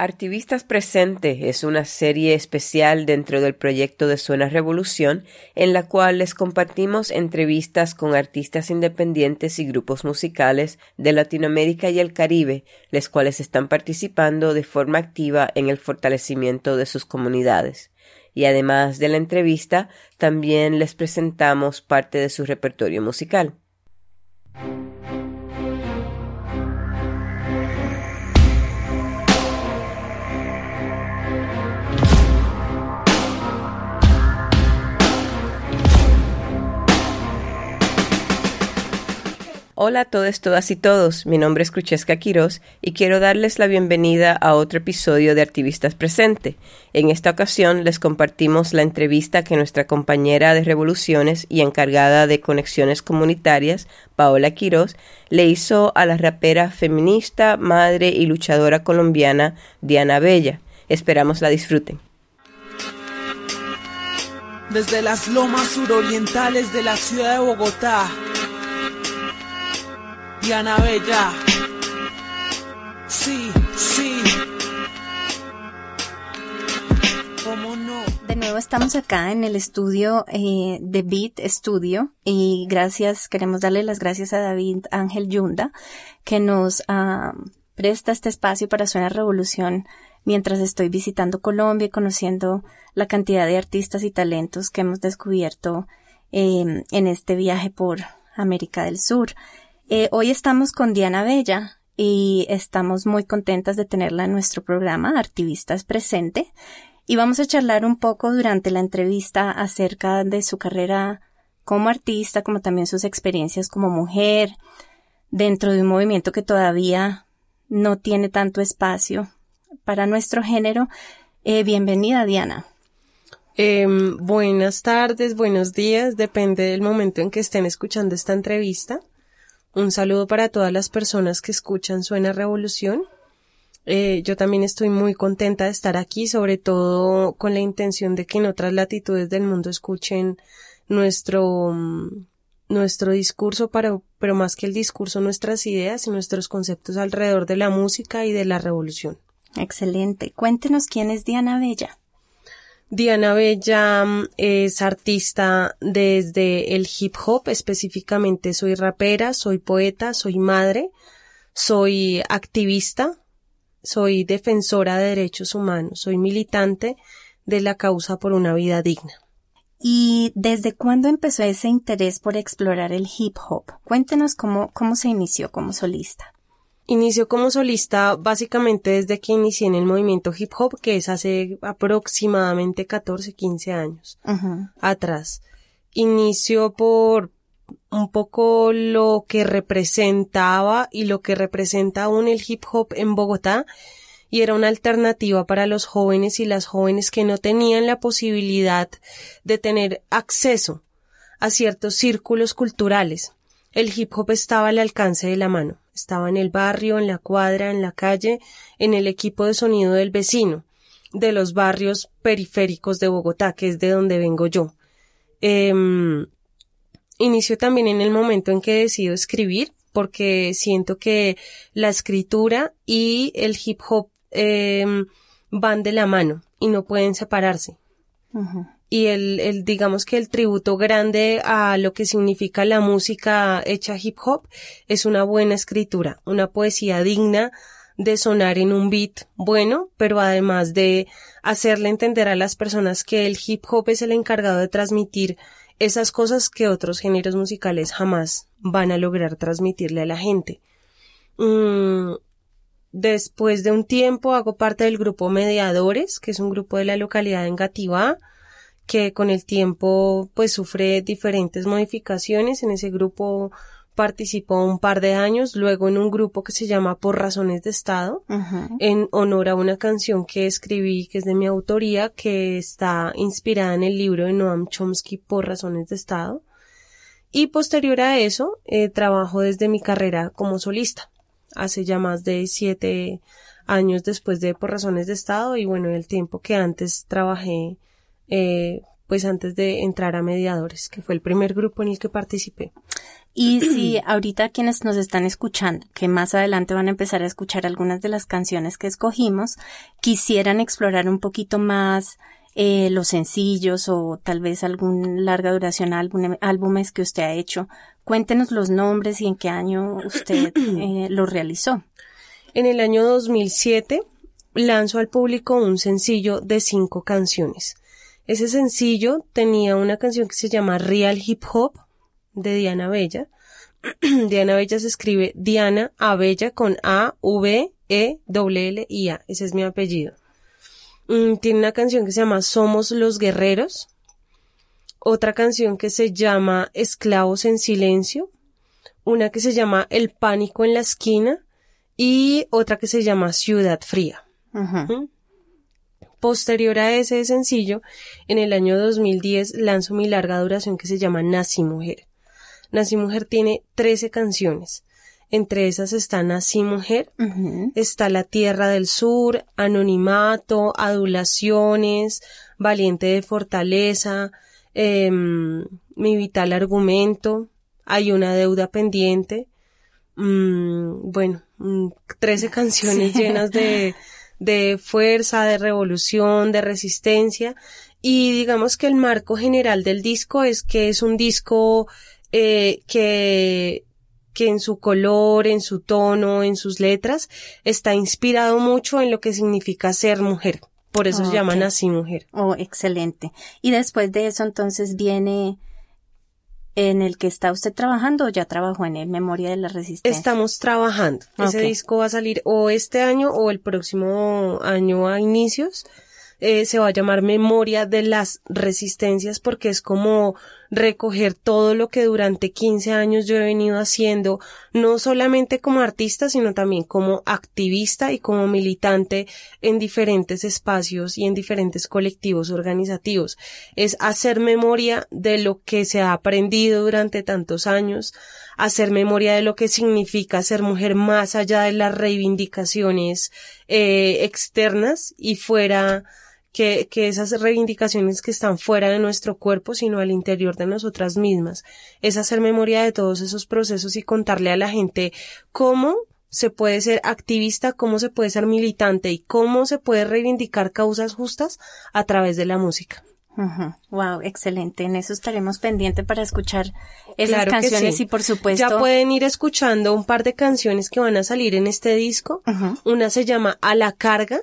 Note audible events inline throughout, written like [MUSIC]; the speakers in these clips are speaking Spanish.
Artivistas Presente es una serie especial dentro del proyecto de Suena Revolución en la cual les compartimos entrevistas con artistas independientes y grupos musicales de Latinoamérica y el Caribe, los cuales están participando de forma activa en el fortalecimiento de sus comunidades. Y además de la entrevista, también les presentamos parte de su repertorio musical. Hola a todos, todas y todos. Mi nombre es Cruchesca Quiroz y quiero darles la bienvenida a otro episodio de Activistas Presente. En esta ocasión les compartimos la entrevista que nuestra compañera de revoluciones y encargada de conexiones comunitarias, Paola Quiroz, le hizo a la rapera feminista, madre y luchadora colombiana Diana Bella. Esperamos la disfruten. Desde las lomas surorientales de la ciudad de Bogotá De nuevo estamos acá en el estudio eh, de Beat Studio y gracias, queremos darle las gracias a David Ángel Yunda que nos ah, presta este espacio para Suena Revolución mientras estoy visitando Colombia y conociendo la cantidad de artistas y talentos que hemos descubierto eh, en este viaje por América del Sur. Eh, hoy estamos con Diana Bella y estamos muy contentas de tenerla en nuestro programa Artivistas Presente y vamos a charlar un poco durante la entrevista acerca de su carrera como artista, como también sus experiencias como mujer dentro de un movimiento que todavía no tiene tanto espacio para nuestro género. Eh, bienvenida, Diana. Em, buenas tardes, buenos días, depende del momento en que estén escuchando esta entrevista. Un saludo para todas las personas que escuchan Suena Revolución. Eh, yo también estoy muy contenta de estar aquí, sobre todo con la intención de que en otras latitudes del mundo escuchen nuestro, mm, nuestro discurso, para, pero más que el discurso, nuestras ideas y nuestros conceptos alrededor de la música y de la revolución. Excelente. Cuéntenos quién es Diana Bella. Diana Bella es artista desde el hip hop, específicamente soy rapera, soy poeta, soy madre, soy activista, soy defensora de derechos humanos, soy militante de la causa por una vida digna. ¿Y desde cuándo empezó ese interés por explorar el hip hop? Cuéntenos cómo, cómo se inició como solista. Inició como solista básicamente desde que inicié en el movimiento hip hop, que es hace aproximadamente 14, 15 años atrás. Inició por un poco lo que representaba y lo que representa aún el hip hop en Bogotá y era una alternativa para los jóvenes y las jóvenes que no tenían la posibilidad de tener acceso a ciertos círculos culturales. El hip hop estaba al alcance de la mano. Estaba en el barrio, en la cuadra, en la calle, en el equipo de sonido del vecino, de los barrios periféricos de Bogotá, que es de donde vengo yo. Eh, inició también en el momento en que decido escribir, porque siento que la escritura y el hip hop em, van de la mano y no pueden separarse y el, el, digamos que el tributo grande a lo que significa la música hecha hip hop es una buena escritura, una poesía digna de sonar en un beat bueno, pero además de hacerle entender a las personas que el hip hop es el encargado de transmitir esas cosas que otros géneros musicales jamás van a lograr transmitirle a la gente. Mm, después de un tiempo hago parte del grupo Mediadores, que es un grupo de la localidad de Engativá, que con el tiempo pues sufre diferentes modificaciones. En ese grupo participó un par de años, luego en un grupo que se llama Por Razones de Estado, en honor a una canción que escribí que es de mi autoría, que está inspirada en el libro de Noam Chomsky Por Razones de Estado. Y posterior a eso, eh, trabajo desde mi carrera como solista, hace ya más de siete años después de Por Razones de Estado y bueno, el tiempo que antes trabajé eh, pues antes de entrar a Mediadores, que fue el primer grupo en el que participé. Y si ahorita quienes nos están escuchando, que más adelante van a empezar a escuchar algunas de las canciones que escogimos, quisieran explorar un poquito más eh, los sencillos o tal vez algún larga duración álbum, álbumes que usted ha hecho, cuéntenos los nombres y en qué año usted [CLEARS THROAT] eh, los realizó. En el año 2007 lanzó al público un sencillo de cinco canciones. Ese sencillo tenía una canción que se llama Real Hip Hop de Diana Bella. [CLEARS THROAT] Diana Bella se escribe Diana Abella con A, V, E, W, L y A. Ese es mi apellido. Mm, tiene una canción que se llama Somos los Guerreros. Otra canción que se llama Esclavos en Silencio. Una que se llama El Pánico en la Esquina. Y otra que se llama Ciudad Fría. Posterior a ese sencillo, en el año 2010 lanzo mi larga duración que se llama Nací Mujer. Nací Mujer tiene 13 canciones. Entre esas está Nací Mujer, está La Tierra del Sur, Anonimato, Adulaciones, Valiente de Fortaleza, em, Mi Vital Argumento, Hay una deuda pendiente, mm, bueno, 13 mm, [LAUGHS] canciones llenas de, de fuerza, de revolución, de resistencia. Y digamos que el marco general del disco es que es un disco eh, que que en su color, en su tono, en sus letras, está inspirado mucho en lo que significa ser mujer. Por eso se llaman así mujer. Oh, excelente. Y después de eso entonces viene en el que está usted trabajando o ya trabajó en el Memoria de la Resistencia? Estamos trabajando. Ese disco va a salir o este año o el próximo año a inicios. Eh, se va a llamar Memoria de las Resistencias porque es como recoger todo lo que durante 15 años yo he venido haciendo, no solamente como artista, sino también como activista y como militante en diferentes espacios y en diferentes colectivos organizativos. Es hacer memoria de lo que se ha aprendido durante tantos años, hacer memoria de lo que significa ser mujer más allá de las reivindicaciones eh, externas y fuera que, que esas reivindicaciones que están fuera de nuestro cuerpo, sino al interior de nosotras mismas. Es hacer memoria de todos esos procesos y contarle a la gente cómo se puede ser activista, cómo se puede ser militante y cómo se puede reivindicar causas justas a través de la música. Wow, excelente. En eso estaremos pendientes para escuchar esas canciones y por supuesto. Ya pueden ir escuchando un par de canciones que van a salir en este disco. Una se llama A la carga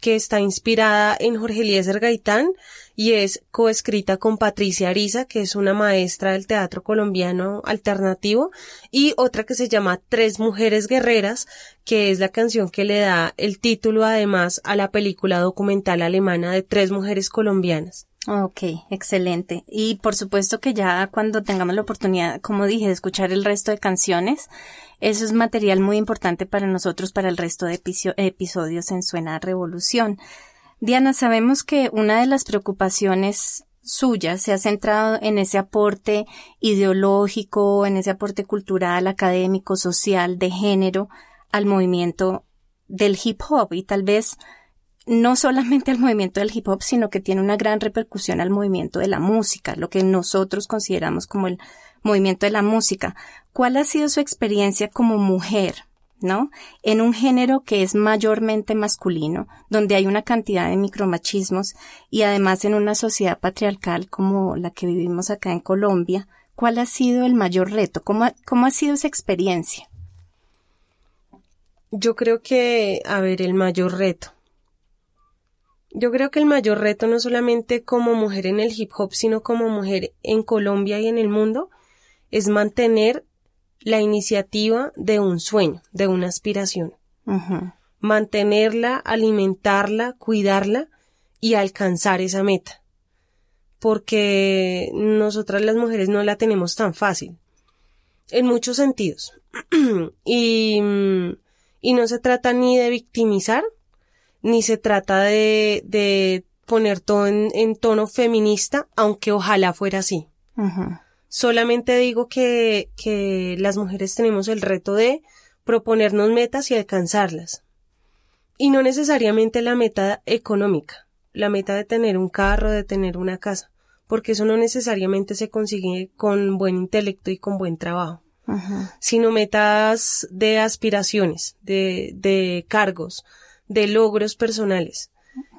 que está inspirada en Jorge Eliezer Gaitán y es coescrita con Patricia Ariza, que es una maestra del teatro colombiano alternativo, y otra que se llama Tres Mujeres Guerreras, que es la canción que le da el título además a la película documental alemana de Tres Mujeres Colombianas. Ok, excelente. Y por supuesto que ya cuando tengamos la oportunidad, como dije, de escuchar el resto de canciones, eso es material muy importante para nosotros para el resto de episodios en Suena Revolución. Diana, sabemos que una de las preocupaciones suyas se ha centrado en ese aporte ideológico, en ese aporte cultural, académico, social, de género al movimiento del hip hop y tal vez no solamente al movimiento del hip hop, sino que tiene una gran repercusión al movimiento de la música, lo que nosotros consideramos como el movimiento de la música. ¿Cuál ha sido su experiencia como mujer, no? En un género que es mayormente masculino, donde hay una cantidad de micromachismos y además en una sociedad patriarcal como la que vivimos acá en Colombia, ¿cuál ha sido el mayor reto? ¿Cómo cómo ha sido esa experiencia? Yo creo que, a ver, el mayor reto yo creo que el mayor reto no solamente como mujer en el hip hop, sino como mujer en Colombia y en el mundo, es mantener la iniciativa de un sueño, de una aspiración. Mantenerla, alimentarla, cuidarla y alcanzar esa meta. Porque nosotras las mujeres no la tenemos tan fácil. En muchos sentidos. [CLEARS THROAT] y, y no se trata ni de victimizar, ni se trata de, de poner todo en, tono feminista, aunque ojalá fuera así. Solamente digo que, que las mujeres tenemos el reto de proponernos metas y alcanzarlas. Y no necesariamente la meta económica, la meta de tener un carro, de tener una casa. porque eso no necesariamente se consigue con buen intelecto y con buen trabajo, sino metas de aspiraciones, de, de cargos, de logros personales.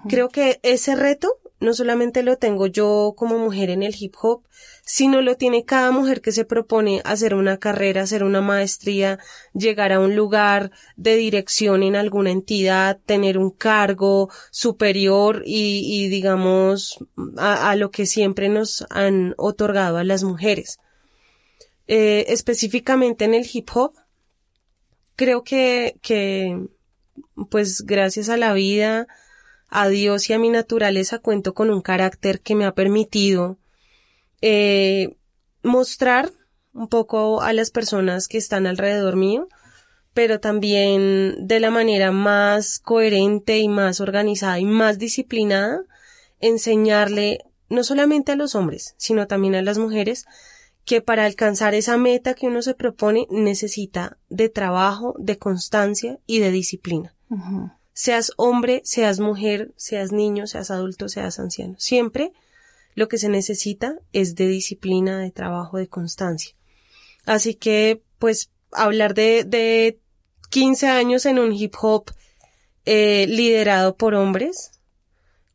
Creo que ese reto no solamente lo tengo yo como mujer en el hip hop, sino lo tiene cada mujer que se propone hacer una carrera, hacer una maestría, llegar a un lugar de dirección en alguna entidad, tener un cargo superior y, digamos, a, lo que siempre nos han otorgado a las mujeres. Eh, específicamente en el hip hop, creo que, que, pues gracias a la vida, a Dios y a mi naturaleza cuento con un carácter que me ha permitido eh, mostrar un poco a las personas que están alrededor mío, pero también de la manera más coherente y más organizada y más disciplinada, enseñarle no solamente a los hombres, sino también a las mujeres, que para alcanzar esa meta que uno se propone necesita de trabajo, de constancia y de disciplina seas hombre, seas mujer, seas niño, seas adulto, seas anciano. Siempre lo que se necesita es de disciplina, de trabajo, de constancia. Así que, pues, hablar de, de 15 años en un hip hop eh, liderado por hombres,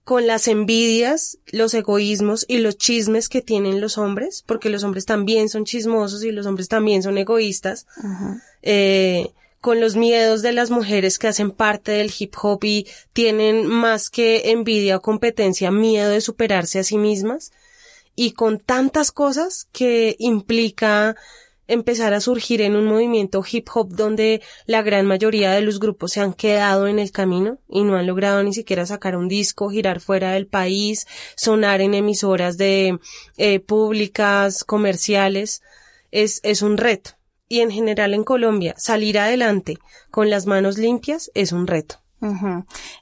con las envidias, los egoísmos y los chismes que tienen los hombres, porque los hombres también son chismosos y los hombres también son egoístas, eh, con los miedos de las mujeres que hacen parte del hip hop y tienen más que envidia o competencia, miedo de superarse a sí mismas y con tantas cosas que implica empezar a surgir en un movimiento hip hop donde la gran mayoría de los grupos se han quedado en el camino y no han logrado ni siquiera sacar un disco, girar fuera del país, sonar en emisoras de eh, públicas, comerciales, es, es un reto y en general en Colombia, salir adelante con las manos limpias es un reto.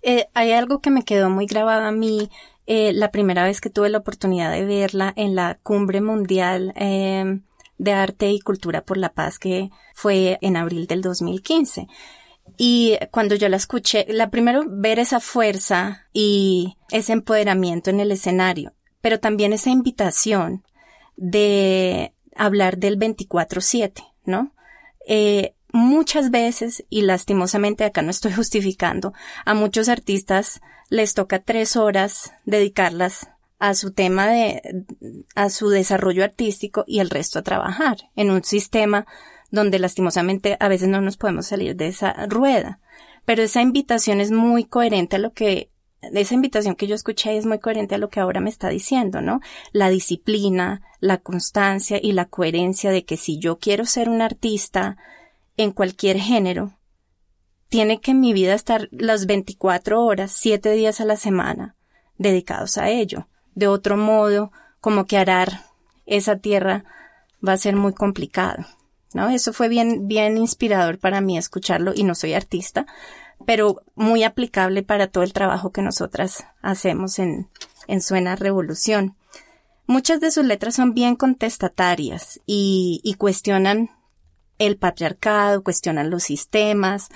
Eh, hay algo que me quedó muy grabado a mí eh, la primera vez que tuve la oportunidad de verla en la cumbre mundial em, de arte y cultura por la paz que fue en abril del 2015. Y cuando yo la escuché, la primero ver esa fuerza y ese empoderamiento en el escenario, pero también esa invitación de hablar del 24-7, ¿no? Eh, muchas veces, y lastimosamente acá no estoy [LAUGHS] justificando, a muchos artistas les toca tres horas dedicarlas a su tema de, a su desarrollo artístico y el resto a trabajar en un sistema donde lastimosamente a veces no nos podemos salir de esa rueda. Pero esa invitación es muy coherente a lo que esa invitación que yo escuché es muy coherente a lo que ahora me está diciendo, ¿no? La disciplina, la constancia y la coherencia de que si yo quiero ser un artista en cualquier género, tiene que en mi vida estar las 24 horas, 7 días a la semana, dedicados a ello. De otro modo, como que arar esa tierra va a ser muy complicado. ¿No? Eso fue bien, bien inspirador para mí escucharlo y no soy artista, pero muy aplicable para todo el trabajo que nosotras hacemos en, en Suena Revolución. Muchas de sus letras son bien contestatarias y, y cuestionan el patriarcado, cuestionan los sistemas,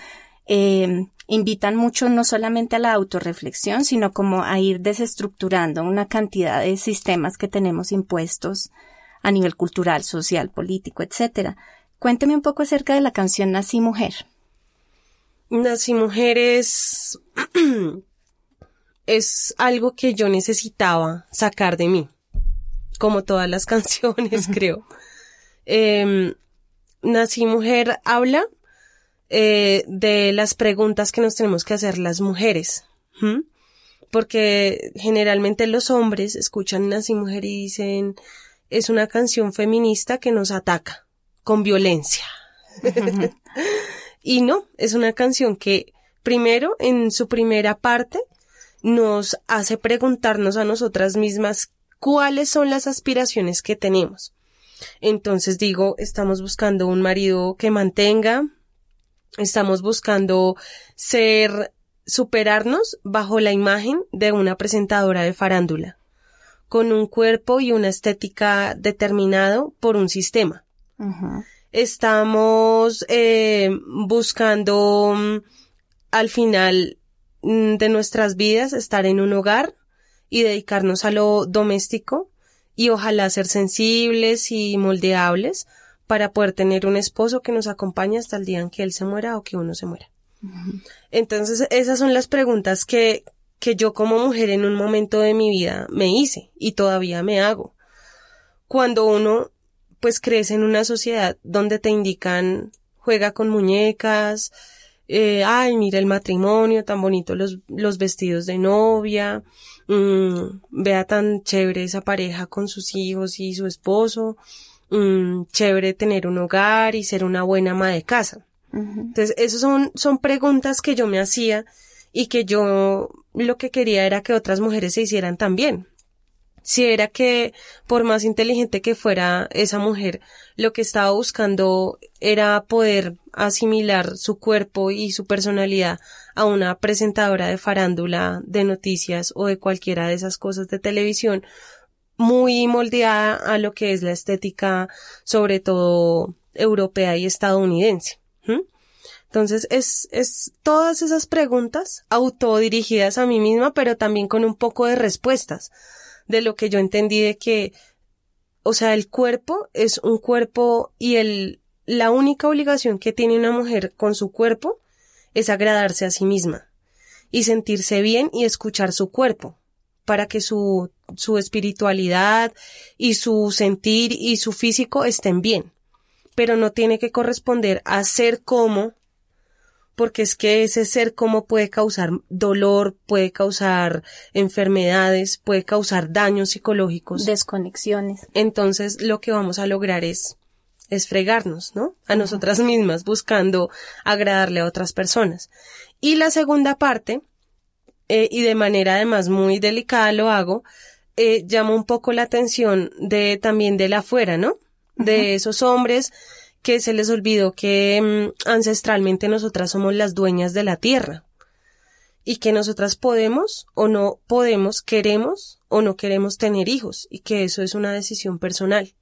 eh, invitan mucho no solamente a la autorreflexión, sino como a ir desestructurando una cantidad de sistemas que tenemos impuestos a nivel cultural, social, político, etc. Cuénteme un poco acerca de la canción Nací Mujer. Nací Mujeres [CLEARS THROAT] es algo que yo necesitaba sacar de mí, como todas las [LAUGHS] canciones, creo. Eh, Nací Mujer habla eh, de las preguntas que nos tenemos que hacer las mujeres, porque generalmente los hombres escuchan Nací Mujer y dicen es una canción feminista que nos ataca con violencia. [LAUGHS] [LAUGHS] Y no, es una canción que primero, en su primera parte, nos hace preguntarnos a nosotras mismas cuáles son las aspiraciones que tenemos. Entonces digo, estamos buscando un marido que mantenga, estamos buscando ser, superarnos bajo la imagen de una presentadora de farándula, con un cuerpo y una estética determinado por un sistema. Estamos eh, buscando mm, al final mm, de nuestras vidas estar en un hogar y dedicarnos a lo doméstico y ojalá ser sensibles y moldeables para poder tener un esposo que nos acompañe hasta el día en que él se muera o que uno se muera. Entonces, esas son las preguntas que, que yo como mujer en un momento de mi vida me hice y todavía me hago. Cuando uno pues crece en una sociedad donde te indican juega con muñecas, eh, ay, mira el matrimonio, tan bonito los, los vestidos de novia, mmm, vea tan chévere esa pareja con sus hijos y su esposo, mmm, chévere tener un hogar y ser una buena ama de casa. Entonces, esas son, son preguntas que yo me hacía y que yo lo que quería era que otras mujeres se hicieran también si era que por más inteligente que fuera esa mujer, lo que estaba buscando era poder asimilar su cuerpo y su personalidad a una presentadora de farándula, de noticias o de cualquiera de esas cosas de televisión, muy moldeada a lo que es la estética, sobre todo europea y estadounidense. Entonces, es, es todas esas preguntas autodirigidas a mí misma, pero también con un poco de respuestas de lo que yo entendí de que, o sea, el cuerpo es un cuerpo y el, la única obligación que tiene una mujer con su cuerpo es agradarse a sí misma y sentirse bien y escuchar su cuerpo para que su, su espiritualidad y su sentir y su físico estén bien. Pero no tiene que corresponder a ser como porque es que ese ser como puede causar dolor, puede causar enfermedades, puede causar daños psicológicos. Desconexiones. Entonces lo que vamos a lograr es, es fregarnos, ¿no? A nosotras mismas, buscando agradarle a otras personas. Y la segunda parte, eh, y de manera además muy delicada lo hago, eh, llama un poco la atención de también de la afuera, ¿no? De esos hombres que se les olvidó que mm, ancestralmente nosotras somos las dueñas de la tierra y que nosotras podemos o no podemos, queremos o no queremos tener hijos y que eso es una decisión personal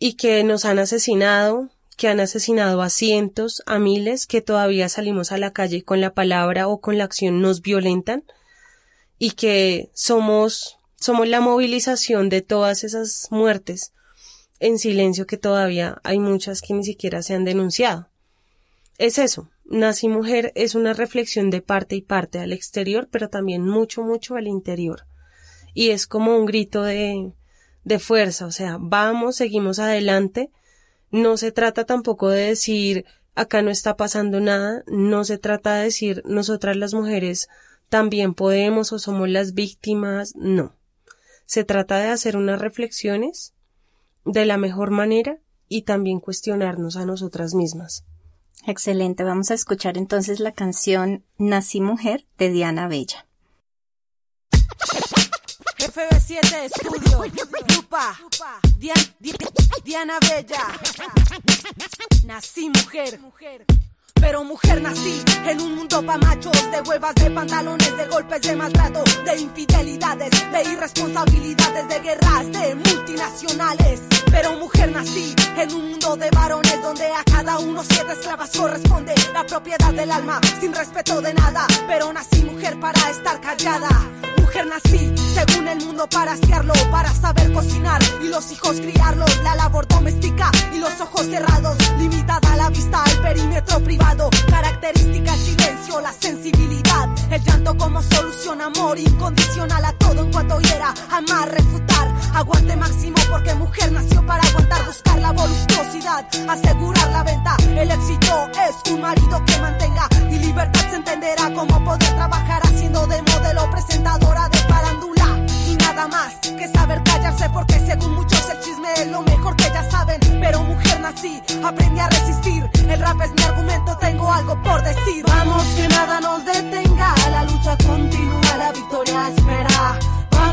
y que nos han asesinado, que han asesinado a cientos, a miles, que todavía salimos a la calle con la palabra o con la acción nos violentan y que somos somos la movilización de todas esas muertes en silencio que todavía hay muchas que ni siquiera se han denunciado. Es eso, Nací Mujer es una reflexión de parte y parte al exterior, pero también mucho, mucho al interior. Y es como un grito de, de fuerza, o sea, vamos, seguimos adelante. No se trata tampoco de decir acá no está pasando nada, no se trata de decir nosotras las mujeres también podemos o somos las víctimas, no. Se trata de hacer unas reflexiones de la mejor manera y también cuestionarnos a nosotras mismas. Excelente, vamos a escuchar entonces la canción Nací Mujer de Diana Bella. FB7 Estudio, Lupa, Diana Bella. Nací mujer. Pero mujer nací en un mundo pa' machos, de huevas, de pantalones, de golpes, de maltrato, de infidelidades, de irresponsabilidades, de guerras, de multinacionales. Pero mujer nací en un mundo de varones donde a cada uno siete esclavas corresponde la propiedad del alma, sin respeto de nada. Pero nací mujer para estar callada. Mujer nací, según el mundo, para asearlo, para saber cocinar y los hijos criarlos. La labor doméstica y los ojos cerrados, limitada la vista al perímetro privado. Característica el silencio, la sensibilidad, el llanto como solución, amor incondicional a todo en cuanto hiera, amar, refutar, aguante máximo porque mujer nació para aguantar, buscar la voluptuosidad, asegurar la venta. El éxito es un marido que mantenga y libertad se entenderá cómo poder trabajar haciendo de modelo presentadora de parándula y nada más que saber callarse porque según muchos el chisme es lo mejor que ya saben. Pero mujer nací, aprendí a resistir. El rap es mi argumento, tengo algo por decir. Vamos que nada nos detenga, la lucha continúa, la victoria espera.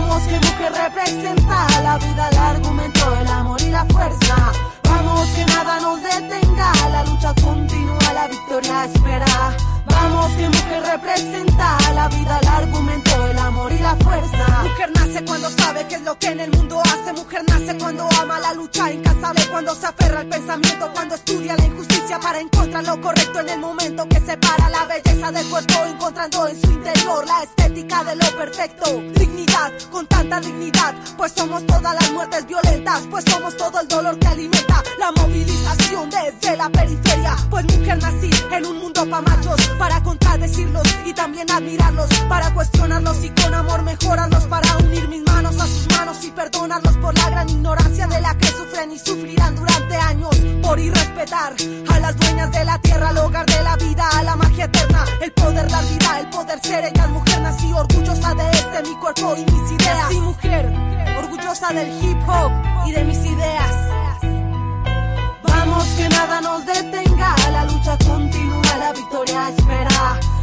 Vamos que mujer representa la vida, el argumento, el amor y la fuerza. Vamos que nada nos detenga, la lucha continúa, la victoria espera. Vamos que mujer representa la vida, el argumento, el amor y la fuerza. Mujer nace cuando sabe qué es lo que en el mundo hace. Mujer nace cuando ama la lucha incansable, cuando se aferra al pensamiento, cuando estudia la injusticia para encontrar lo correcto en el momento que separa la belleza del cuerpo, encontrando en su interior la de lo perfecto. Dignidad, con tanta dignidad, pues somos todas las muertes violentas, pues somos todo el dolor que alimenta la movilización desde la periferia. Pues mujer nací en un mundo pa' machos, para contradecirlos y también admirarlos, para cuestionarlos y con amor mejorarlos, para unir mis manos a sus manos y perdonarlos por la gran ignorancia de la que sufren y sufrirán durante años, por irrespetar a las dueñas de la tierra, al hogar de la vida, a la magia eterna, el poder dar vida, el poder ser ella, mujer nací orgullosa de este mi cuerpo y mis ideas. Nací mujer, orgullosa del hip hop y de mis ideas. Vamos que nada nos detenga, la lucha continúa, la victoria espera.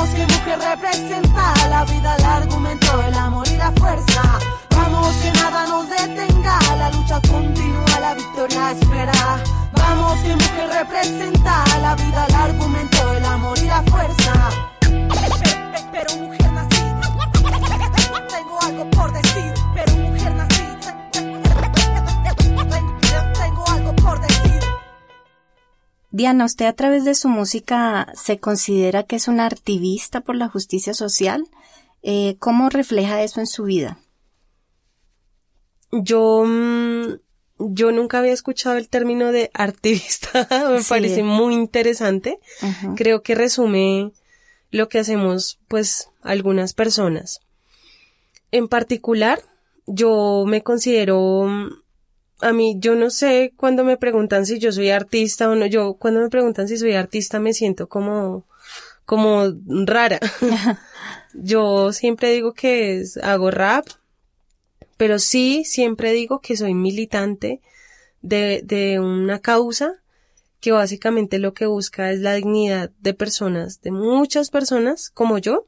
Vamos que mujer representa la vida, el argumento, el amor y la fuerza. Vamos que nada nos detenga, la lucha continúa, la victoria espera. Vamos que mujer representa la vida, el argumento, el amor y la fuerza. Pero mujer nací, tengo algo por decir. Diana, usted a través de su música se considera que es una activista por la justicia social. Eh, ¿Cómo refleja eso en su vida? Yo, mm, yo nunca había escuchado el término de activista. [LAUGHS] Me Sí. parece muy interesante. Creo que resume lo que hacemos, pues, algunas personas. En particular, yo me considero, mm, a mí, yo no sé cuando me preguntan si yo soy artista o no, yo cuando me preguntan si soy artista me siento como, como rara. [LAUGHS] yo siempre digo que es- hago rap, pero sí siempre digo que soy militante de, de una causa que básicamente lo que busca es la dignidad de personas, de muchas personas como yo,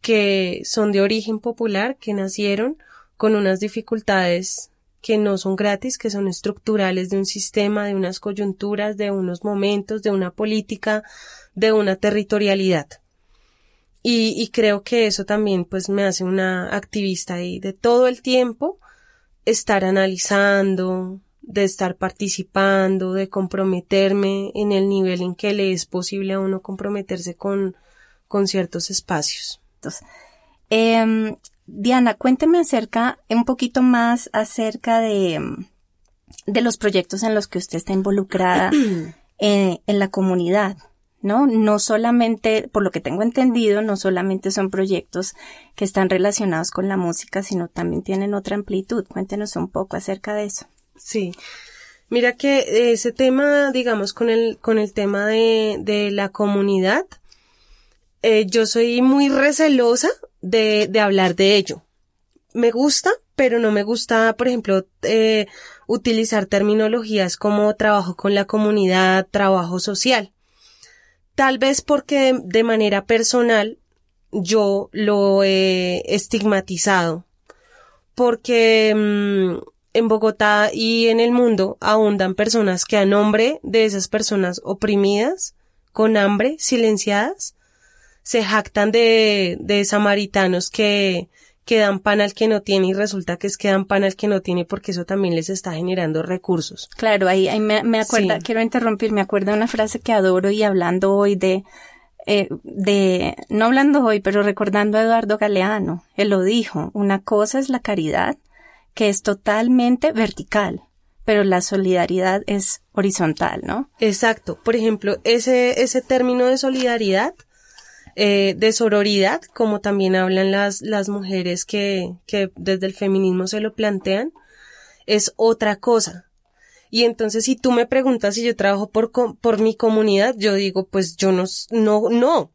que son de origen popular, que nacieron con unas dificultades que no son gratis, que son estructurales de un sistema, de unas coyunturas, de unos momentos, de una política, de una territorialidad. Y, y creo que eso también pues me hace una activista y de todo el tiempo estar analizando, de estar participando, de comprometerme en el nivel en que le es posible a uno comprometerse con, con ciertos espacios. Em, Diana, cuénteme acerca, un poquito más acerca de, em, de los proyectos en los que usted está involucrada [CLEARS THROAT] eh, en la comunidad, ¿no? No solamente, por lo que tengo entendido, no solamente son proyectos que están relacionados con la música, sino también tienen otra amplitud. Cuéntenos un poco acerca de eso. Sí. Mira que ese tema, digamos, con el, con el tema de, de la comunidad, eh, yo soy muy recelosa de, de hablar de ello. Me gusta, pero no me gusta, por ejemplo, eh, utilizar terminologías como trabajo con la comunidad, trabajo social. Tal vez porque de, manera personal yo lo he estigmatizado. Porque mm, en Bogotá y en el mundo abundan personas que a nombre de esas personas oprimidas, con hambre, silenciadas, se jactan de, de samaritanos que, que dan pan al que no tiene y resulta que es que dan pan al que no tiene porque eso también les está generando recursos. Claro, ahí, ahí me, Sí. quiero interrumpir, me acuerdo de una frase que adoro y hablando hoy de, eh, de, no hablando hoy, pero recordando a Eduardo Galeano, él lo dijo, una cosa es la caridad, que es totalmente vertical, pero la solidaridad es horizontal, ¿no? Exacto. Por ejemplo, ese, ese término de solidaridad, eh, de sororidad, como también hablan las, las mujeres que, que desde el feminismo se lo plantean, es otra cosa. Y entonces si tú me preguntas si yo trabajo por, por mi comunidad, yo digo, pues yo no, no, no.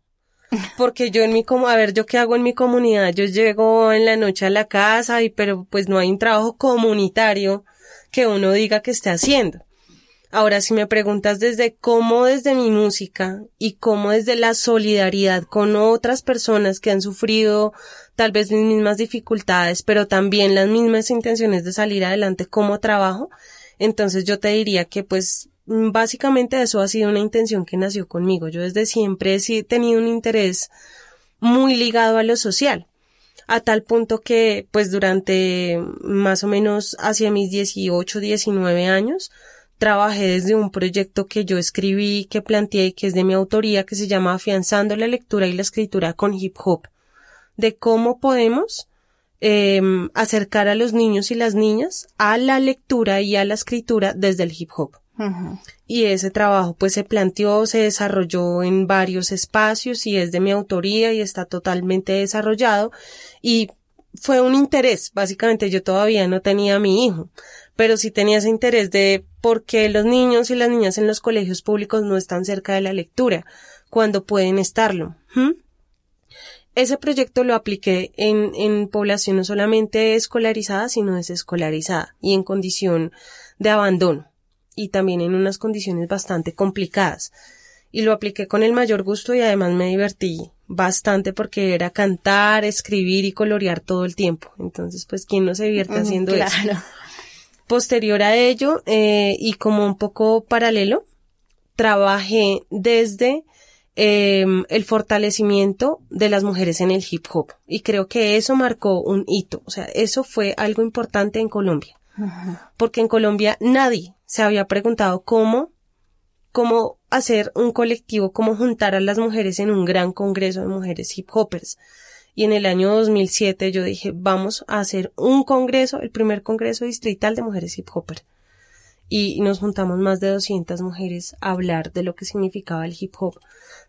[LAUGHS] Porque yo en mi como, a ver, yo qué hago en mi comunidad, yo llego en la noche a la casa y pero pues no hay un trabajo comunitario que uno diga que esté haciendo. Ahora, si me preguntas desde cómo desde mi música y cómo desde la solidaridad con otras personas que han sufrido tal vez mis mismas dificultades, pero también las mismas intenciones de salir adelante como trabajo, entonces yo te diría que pues básicamente eso ha sido una intención que nació conmigo. Yo desde siempre he tenido un interés muy ligado a lo social a tal punto que pues durante más o menos hacia mis 18, 19 años trabajé desde un proyecto que yo escribí, que planteé, que es de mi autoría, que se llama Afianzando la lectura y la escritura con hip hop, de cómo podemos em, acercar a los niños y las niñas a la lectura y a la escritura desde el hip hop. Y ese trabajo pues se planteó, se desarrolló en varios espacios y es de mi autoría y está totalmente desarrollado. Y fue un interés, básicamente yo todavía no tenía a mi hijo, pero sí tenía ese interés de por qué los niños y las niñas en los colegios públicos no están cerca de la lectura, cuando pueden estarlo. Ese proyecto lo apliqué en, en población no solamente escolarizada, sino desescolarizada y en condición de abandono y también en unas condiciones bastante complicadas. Y lo apliqué con el mayor gusto y además me divertí bastante porque era cantar, escribir y colorear todo el tiempo. Entonces, pues, ¿quién no se divierte haciendo eso? Posterior a ello, eh, y como un poco paralelo, trabajé desde em, el fortalecimiento de las mujeres en el hip hop. Y creo que eso marcó un hito. O sea, eso fue algo importante en Colombia. Porque en Colombia nadie se había preguntado cómo, cómo hacer un colectivo, cómo juntar a las mujeres en un gran congreso de mujeres hip hoppers. Y en el año 2007 yo dije, vamos a hacer un congreso, el primer congreso distrital de mujeres hip hopper. Y nos juntamos más de 200 mujeres a hablar de lo que significaba el hip hop.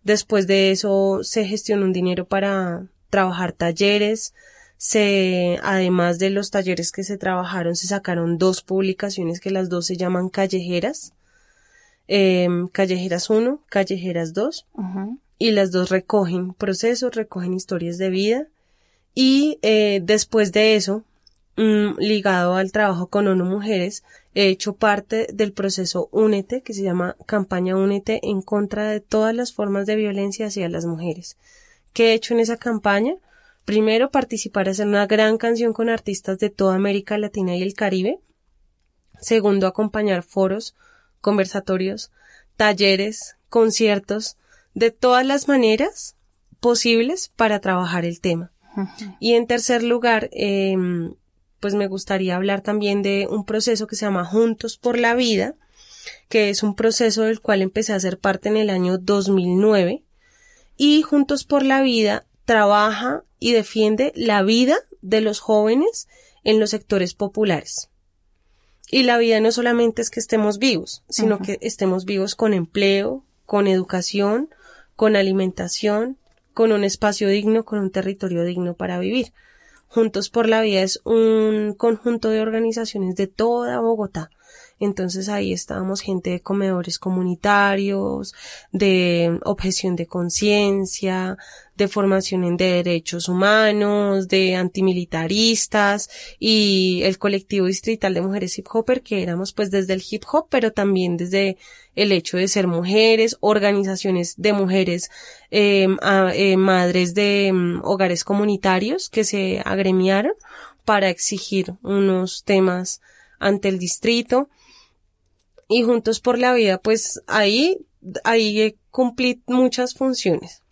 Después de eso se gestionó un dinero para trabajar talleres, se, además de los talleres que se trabajaron, se sacaron dos publicaciones que las dos se llaman Callejeras. Em, Callejeras 1, Callejeras 2. Y las dos recogen procesos, recogen historias de vida. Y eh, después de eso, mm, ligado al trabajo con ONU Mujeres, he hecho parte del proceso Únete, que se llama Campaña Únete en contra de todas las formas de violencia hacia las mujeres. ¿Qué he hecho en esa campaña? Primero, participar en una gran canción con artistas de toda América Latina y el Caribe. Segundo, acompañar foros, conversatorios, talleres, conciertos, de todas las maneras posibles para trabajar el tema. Y en tercer lugar, em, pues me gustaría hablar también de un proceso que se llama Juntos por la Vida, que es un proceso del cual empecé a ser parte en el año 2009. Y Juntos por la Vida trabaja y defiende la vida de los jóvenes en los sectores populares. Y la vida no solamente es que estemos vivos, sino que estemos vivos con empleo, con educación, con alimentación, con un espacio digno, con un territorio digno para vivir. Juntos por la Vida es un conjunto de organizaciones de toda Bogotá entonces ahí estábamos gente de comedores comunitarios, de objeción de conciencia, de formación en derechos humanos, de antimilitaristas y el colectivo distrital de mujeres hip hopper que éramos pues desde el hip hop, pero también desde el hecho de ser mujeres, organizaciones de mujeres, em, eh, madres de em, hogares comunitarios que se agremiaron para exigir unos temas ante el distrito y Juntos por la Vida, pues ahí, ahí cumplí muchas funciones.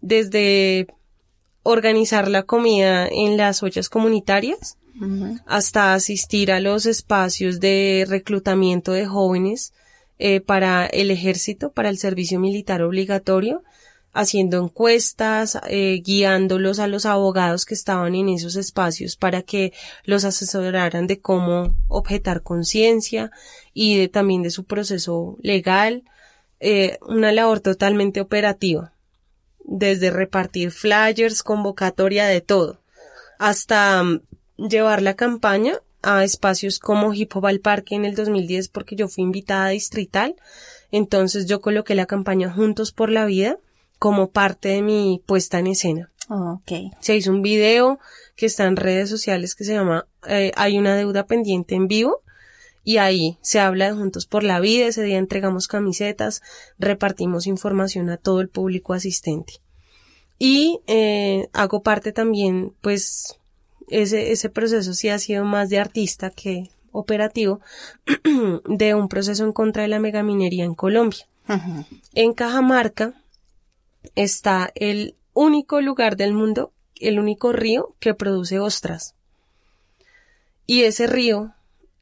Desde organizar la comida en las ollas comunitarias, hasta asistir a los espacios de reclutamiento de jóvenes eh, para el ejército, para el servicio militar obligatorio, haciendo encuestas, eh, guiándolos a los abogados que estaban en esos espacios para que los asesoraran de cómo objetar conciencia y también de su proceso legal, eh, una labor totalmente operativa, desde repartir flyers, convocatoria de todo, hasta mm, llevar la campaña a espacios como Hip Hop al Parque en el 2010 porque yo fui invitada distrital, entonces yo coloqué la campaña Juntos por la Vida, como parte de mi puesta en escena. okay. Se hizo un video que está en redes sociales que se llama eh, Hay una deuda pendiente en vivo y ahí se habla de Juntos por la Vida. Ese día entregamos camisetas, repartimos información a todo el público asistente. Y eh, hago parte también, pues, ese, ese proceso sí ha sido más de artista que operativo [CLEARS THROAT] de un proceso en contra de la megaminería en Colombia. En Cajamarca está el único lugar del mundo, el único río que produce ostras. Y ese río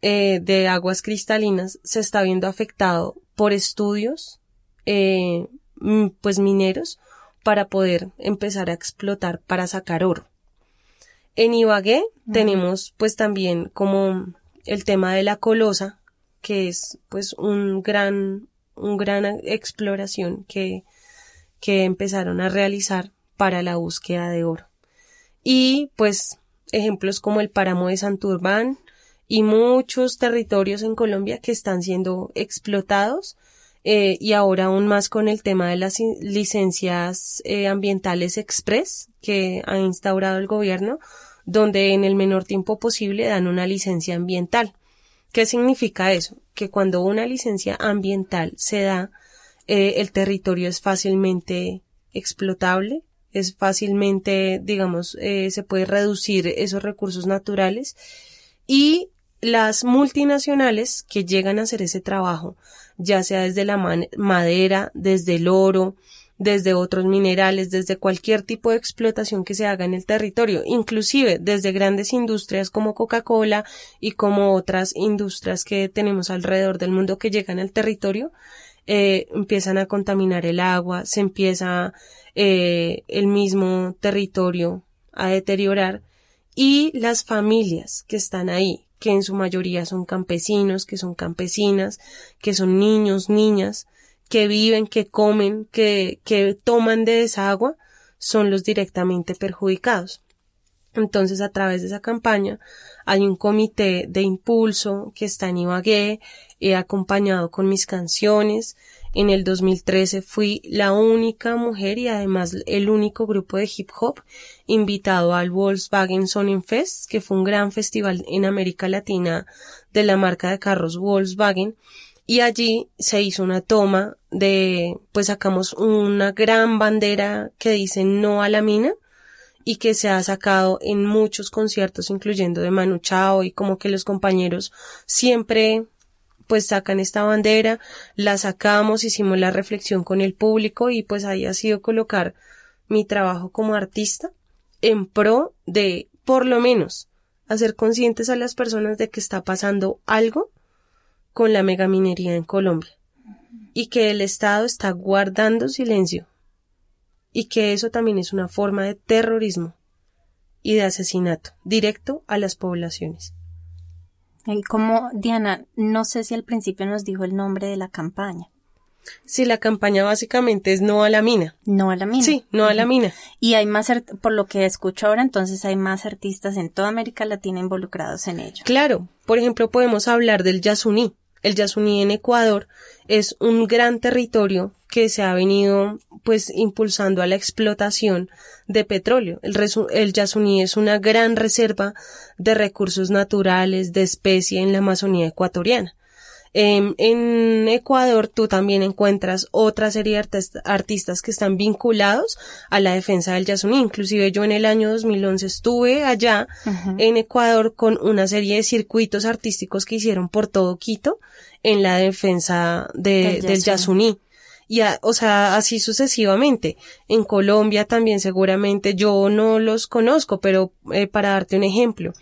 eh, de aguas cristalinas se está viendo afectado por estudios eh, pues mineros para poder empezar a explotar para sacar oro. En Ibagué tenemos pues también como el tema de la colosa, que es pues un gran, un gran exploración que, que empezaron a realizar para la búsqueda de oro. Y pues ejemplos como el páramo de Santurbán y muchos territorios en Colombia que están siendo explotados eh, y ahora aún más con el tema de las licencias eh, ambientales express que ha instaurado el gobierno, donde en el menor tiempo posible dan una licencia ambiental. ¿Qué significa eso? Que cuando una licencia ambiental se da, eh, el territorio es fácilmente explotable, es fácilmente, digamos, se puede reducir esos recursos naturales y las multinacionales que llegan a hacer ese trabajo, ya sea desde la madera, desde el oro, desde otros minerales, desde cualquier tipo de explotación que se haga en el territorio, inclusive desde grandes industrias como Coca-Cola y como otras industrias que tenemos alrededor del mundo que llegan al territorio, eh, empiezan a contaminar el agua, se empieza eh, el mismo territorio a deteriorar y las familias que están ahí, que en su mayoría son campesinos, que son campesinas, que son niños, niñas, que viven, que comen, que, que toman de esa agua, son los directamente perjudicados. Entonces, a través de esa campaña, hay un comité de impulso que está en Ibagué, he acompañado con mis canciones, en el 2013 fui la única mujer y además el único grupo de hip hop invitado al Volkswagen Sonnenfest, que fue un gran festival en América Latina de la marca de carros Volkswagen. Y allí se hizo una toma de, pues sacamos una gran bandera que dice no a la mina y que se ha sacado en muchos conciertos, incluyendo de Manu Chao y como que los compañeros siempre pues sacan esta bandera, la sacamos, hicimos la reflexión con el público y pues ahí ha sido colocar mi trabajo como artista en pro de, por lo menos, hacer conscientes a las personas de que está pasando algo con la megaminería en Colombia y que el Estado está guardando silencio y que eso también es una forma de terrorismo y de asesinato directo a las poblaciones. Como, Diana, no sé si al principio nos dijo el nombre de la campaña. Sí, la campaña básicamente es no a la mina. No a la mina. Sí, no a la mina. Y hay más, por lo que escucho ahora, entonces hay más artistas en toda América Latina involucrados en ello. Claro, por ejemplo, podemos hablar del Yasuní. El Yasuní en Ecuador es un gran territorio que se ha venido pues impulsando a la explotación de petróleo. El, el Yasuní es una gran reserva de recursos naturales, de especie en la Amazonía ecuatoriana. Em, en Ecuador tú también encuentras otra serie de artistas que están vinculados a la defensa del Yasuní. Inclusive yo en el año 2011 estuve allá en Ecuador con una serie de circuitos artísticos que hicieron por todo Quito en la defensa de, del Yasuní y o sea, así sucesivamente. En Colombia también seguramente yo no los conozco, pero eh, para darte un ejemplo,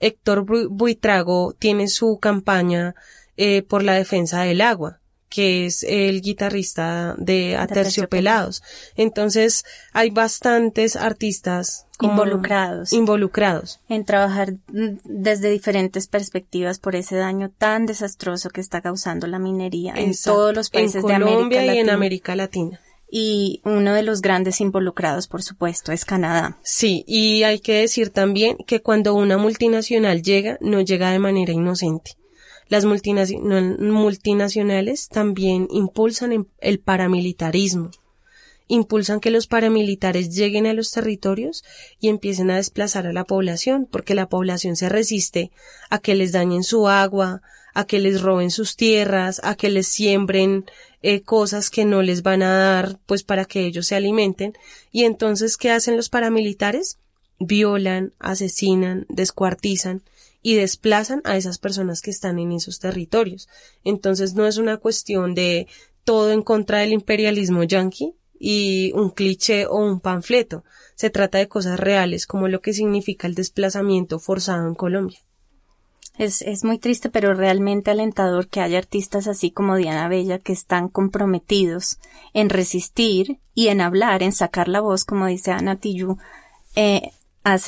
Héctor Buitrago tiene su campaña eh, por la defensa del agua que es el guitarrista de Aterciopelados. Entonces, hay bastantes artistas involucrados. Involucrados. En trabajar desde diferentes perspectivas por ese daño tan desastroso que está causando la minería en todos los países de América Latina. y en América Latina. Y uno de los grandes involucrados, por supuesto, es Canadá. Sí, y hay que decir también que cuando una multinacional llega, no llega de manera inocente. Las multinacionales también impulsan el paramilitarismo, impulsan que los paramilitares lleguen a los territorios y empiecen a desplazar a la población, porque la población se resiste a que les dañen su agua, a que les roben sus tierras, a que les siembren eh, cosas que no les van a dar, pues para que ellos se alimenten. Y entonces, ¿qué hacen los paramilitares? Violan, asesinan, descuartizan y desplazan a esas personas que están en esos territorios. Entonces no es una cuestión de todo en contra del imperialismo yanqui y un cliché o un panfleto. Se trata de cosas reales como lo que significa el desplazamiento forzado en Colombia. Es, es muy triste, pero realmente alentador que haya artistas así como Diana Bella que están comprometidos en resistir y en hablar, en sacar la voz, como dice Ana Tijoux, eh,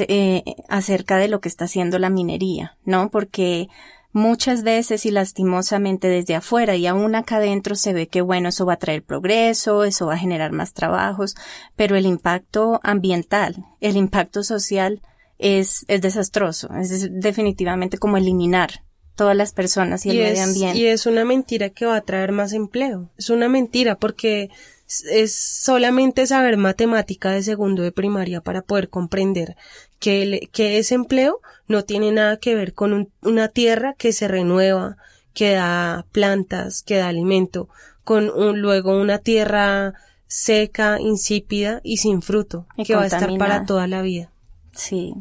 eh, acerca de lo que está haciendo la minería, ¿no? Porque muchas veces y lastimosamente desde afuera y aún acá adentro se ve que bueno, eso va a traer progreso, eso va a generar más trabajos, pero el impacto ambiental, el impacto social es, es desastroso. Es definitivamente como eliminar todas las personas y, el medio ambiente. Y es una mentira que va a traer más empleo. Es una mentira porque es solamente saber matemática de segundo de primaria para poder comprender que, que ese empleo no tiene nada que ver con una tierra que se renueva, que da plantas, que da alimento, con un, luego una tierra seca, insípida y sin fruto, que va a estar para toda la vida. Sí,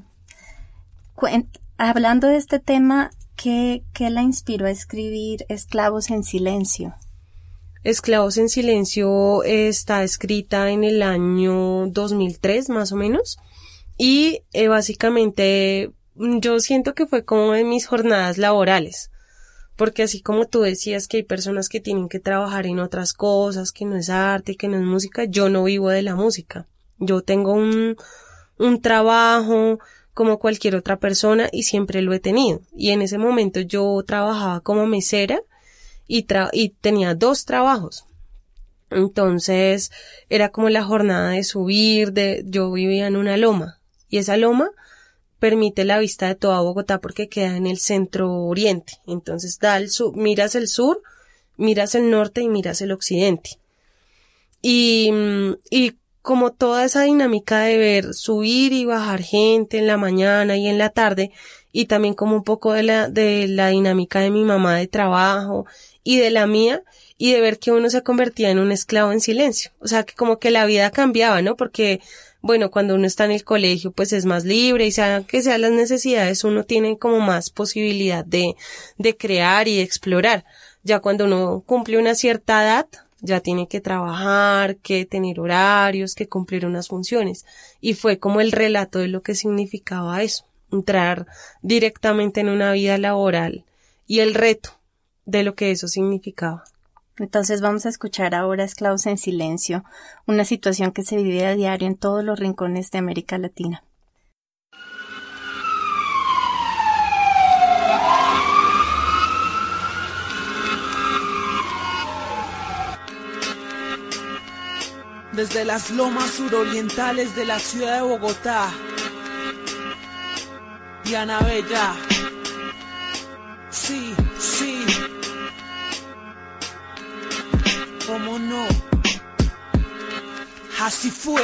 hablando de este tema, ¿qué, ¿qué la inspiró a escribir Esclavos en Silencio? Esclavos en Silencio está escrita en el año 2003 más o menos y eh, básicamente yo siento que fue como de mis jornadas laborales porque así como tú decías que hay personas que tienen que trabajar en otras cosas, que no es arte, que no es música, yo no vivo de la música. Yo tengo un, un trabajo, como cualquier otra persona y siempre lo he tenido. Y en ese momento yo trabajaba como mesera y, y tenía dos trabajos. Entonces era como la jornada de subir, de, yo vivía en una loma y esa loma permite la vista de toda Bogotá porque queda en el centro oriente. Entonces da el sur, miras el sur, miras el norte y miras el occidente. Y, y como toda esa dinámica de ver subir y bajar gente en la mañana y en la tarde y también como un poco de la, de la dinámica de mi mamá de trabajo y de la mía y de ver que uno se convertía en un esclavo en silencio. O sea, que como que la vida cambiaba, ¿no? Porque, bueno, cuando uno está en el colegio, pues es más libre y sea que sean las necesidades, uno tiene como más posibilidad de, de crear y de explorar. Ya cuando uno cumple una cierta edad, ya tiene que trabajar, que tener horarios, que cumplir unas funciones. Y fue como el relato de lo que significaba eso, entrar directamente en una vida laboral y el reto de lo que eso significaba. Entonces vamos a escuchar ahora Esclavos en Silencio, una situación que se vive a diario en todos los rincones de América Latina. desde las lomas surorientales de la ciudad de Bogotá. Diana Bella. Sí, sí. ¿Cómo no? Así fue.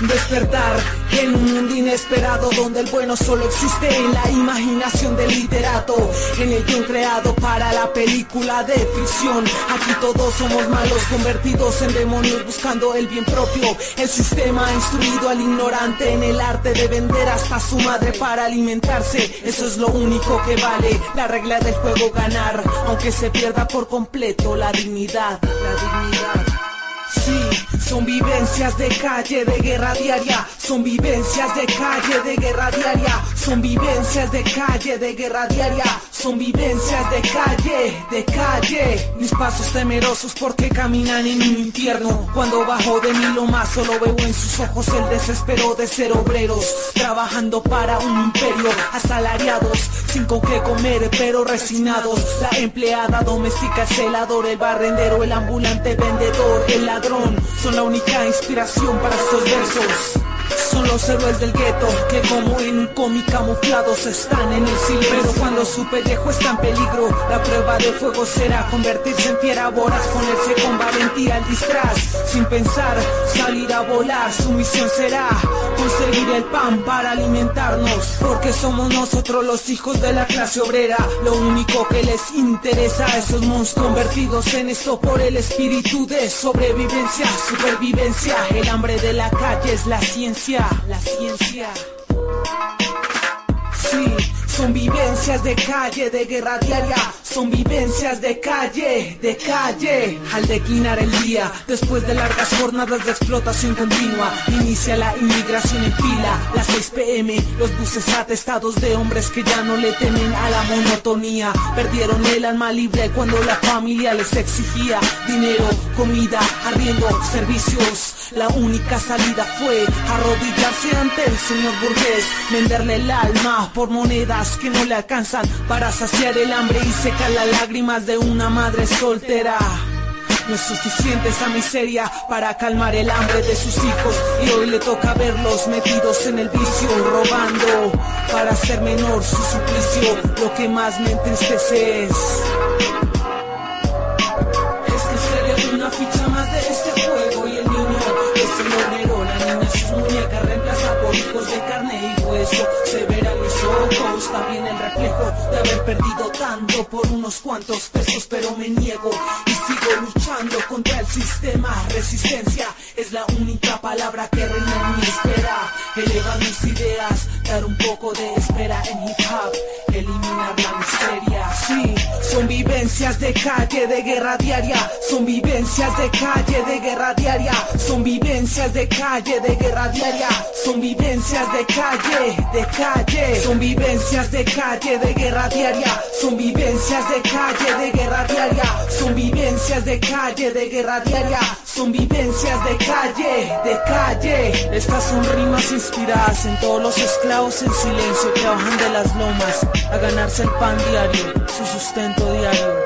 Despertar en un mundo inesperado donde el bueno solo existe en la imaginación del literato, en el guion creado para la película de ficción. Aquí todos somos malos convertidos en demonios buscando el bien propio. El sistema ha instruido al ignorante en el arte de vender hasta su madre para alimentarse. Eso es lo único que vale. La regla del juego ganar, aunque se pierda por completo la dignidad, la dignidad. Sí, son vivencias de calle, de guerra diaria. Son vivencias de calle, de guerra diaria. Son vivencias de calle, de guerra diaria. Son vivencias de calle, de calle. Mis pasos temerosos porque caminan en un infierno. Cuando bajo de mí lo más solo veo en sus ojos el desespero de ser obreros. Trabajando para un imperio, asalariados, sin con qué comer, pero resignados. La empleada doméstica, el celador, el barrendero, el ambulante vendedor, el ladrón. La única inspiración para estos versos. Son los héroes del gueto que como en un cómic camuflados están en el silencio. Pero cuando su pellejo está en peligro, la prueba de fuego será convertirse en fiera voraz, ponerse con valentía al disfraz, sin pensar, salir a volar. Su misión será conseguir el pan para alimentarnos, porque somos nosotros los hijos de la clase obrera. Lo único que les interesa a esos monstruos convertidos en esto por el espíritu de sobrevivencia, supervivencia. El hambre de la calle es la ciencia la ciencia. Sí, son vivencias de calle, de guerra diaria, son vivencias de calle, de calle. Al declinar el día, después de largas jornadas de explotación continua, inicia la inmigración en fila, las 6 pm, los buses atestados de hombres que ya no le temen a la monotonía, perdieron el alma libre cuando la familia les exigía dinero, comida, arriendo, servicios. La única salida fue arrodillarse ante el señor burgués, venderle el alma por monedas que no le alcanzan para saciar el hambre y las lágrimas de una madre soltera. No es suficiente esa miseria para calmar el hambre de sus hijos y hoy le toca verlos metidos en el vicio, robando para hacer menor su suplicio. Lo que más me entristece es es que sería una ficha más de este juego y el niño es el obrero, la niña sus muñecas reemplaza por hijos de carne y hueso. Ojos, también el reflejo de haber perdido tanto por unos cuantos pesos, pero me niego y sigo luchando contra el sistema. Resistencia es la única palabra que reina mi espera. Elevar mis ideas, dar un poco de espera en hip hop, eliminar la miseria. Sí, son vivencias de calle, de guerra diaria. Son vivencias de calle, de guerra diaria. Son vivencias de calle, de guerra diaria. Son vivencias de calle, de calle. Son vivencias de calle, de guerra diaria. Son vivencias de calle, de guerra diaria. Son vivencias de calle, de guerra diaria. Son vivencias de calle, de calle. Estas son rimas inspiradas en todos los esclavos en silencio que bajan de las lomas a ganarse el pan diario, su sustento diario.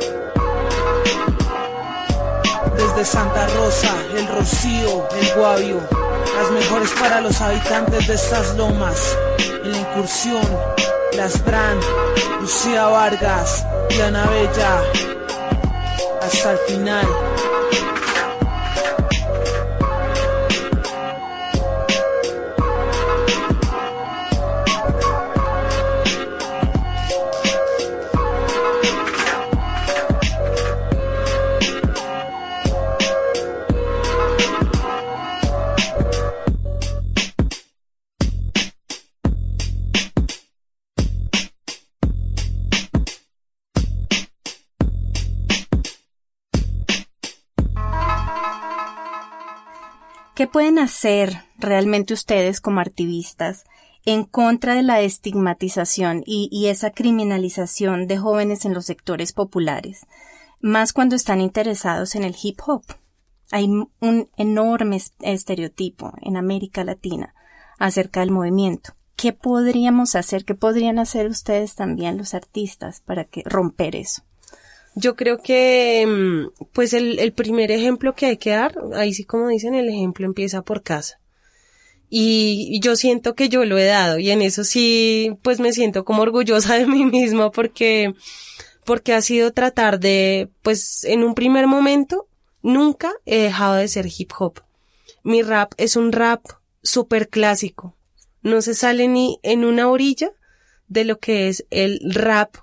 Desde Santa Rosa, el Rocío, el Guavio, las mejores para los habitantes de estas lomas. En la incursión, las Bran, Lucía Vargas, Diana Bella, hasta el final. ¿Qué pueden hacer realmente ustedes como activistas en contra de la estigmatización y, esa criminalización de jóvenes en los sectores populares, más cuando están interesados en el hip hop? Hay un enorme estereotipo en América Latina acerca del movimiento. ¿Qué podríamos hacer? ¿Qué podrían hacer ustedes también los artistas para que romper eso? Yo creo que, pues el, el, primer ejemplo que hay que dar, ahí sí como dicen, el ejemplo empieza por casa. Y yo siento que yo lo he dado y en eso sí, pues me siento como orgullosa de mí misma porque, porque ha sido tratar de, pues en un primer momento, nunca he dejado de ser hip hop. Mi rap es un rap súper clásico. No se sale ni en una orilla de lo que es el rap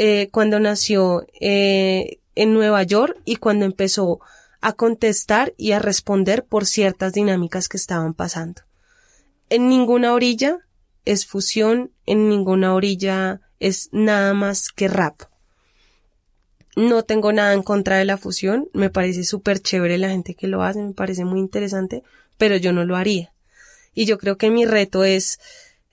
eh, cuando nació eh, en Nueva York y cuando empezó a contestar y a responder por ciertas dinámicas que estaban pasando. En ninguna orilla es fusión, en ninguna orilla es nada más que rap. No tengo nada en contra de la fusión, me parece súper chévere la gente que lo hace, me parece muy interesante, pero yo no lo haría. Y yo creo que mi reto es,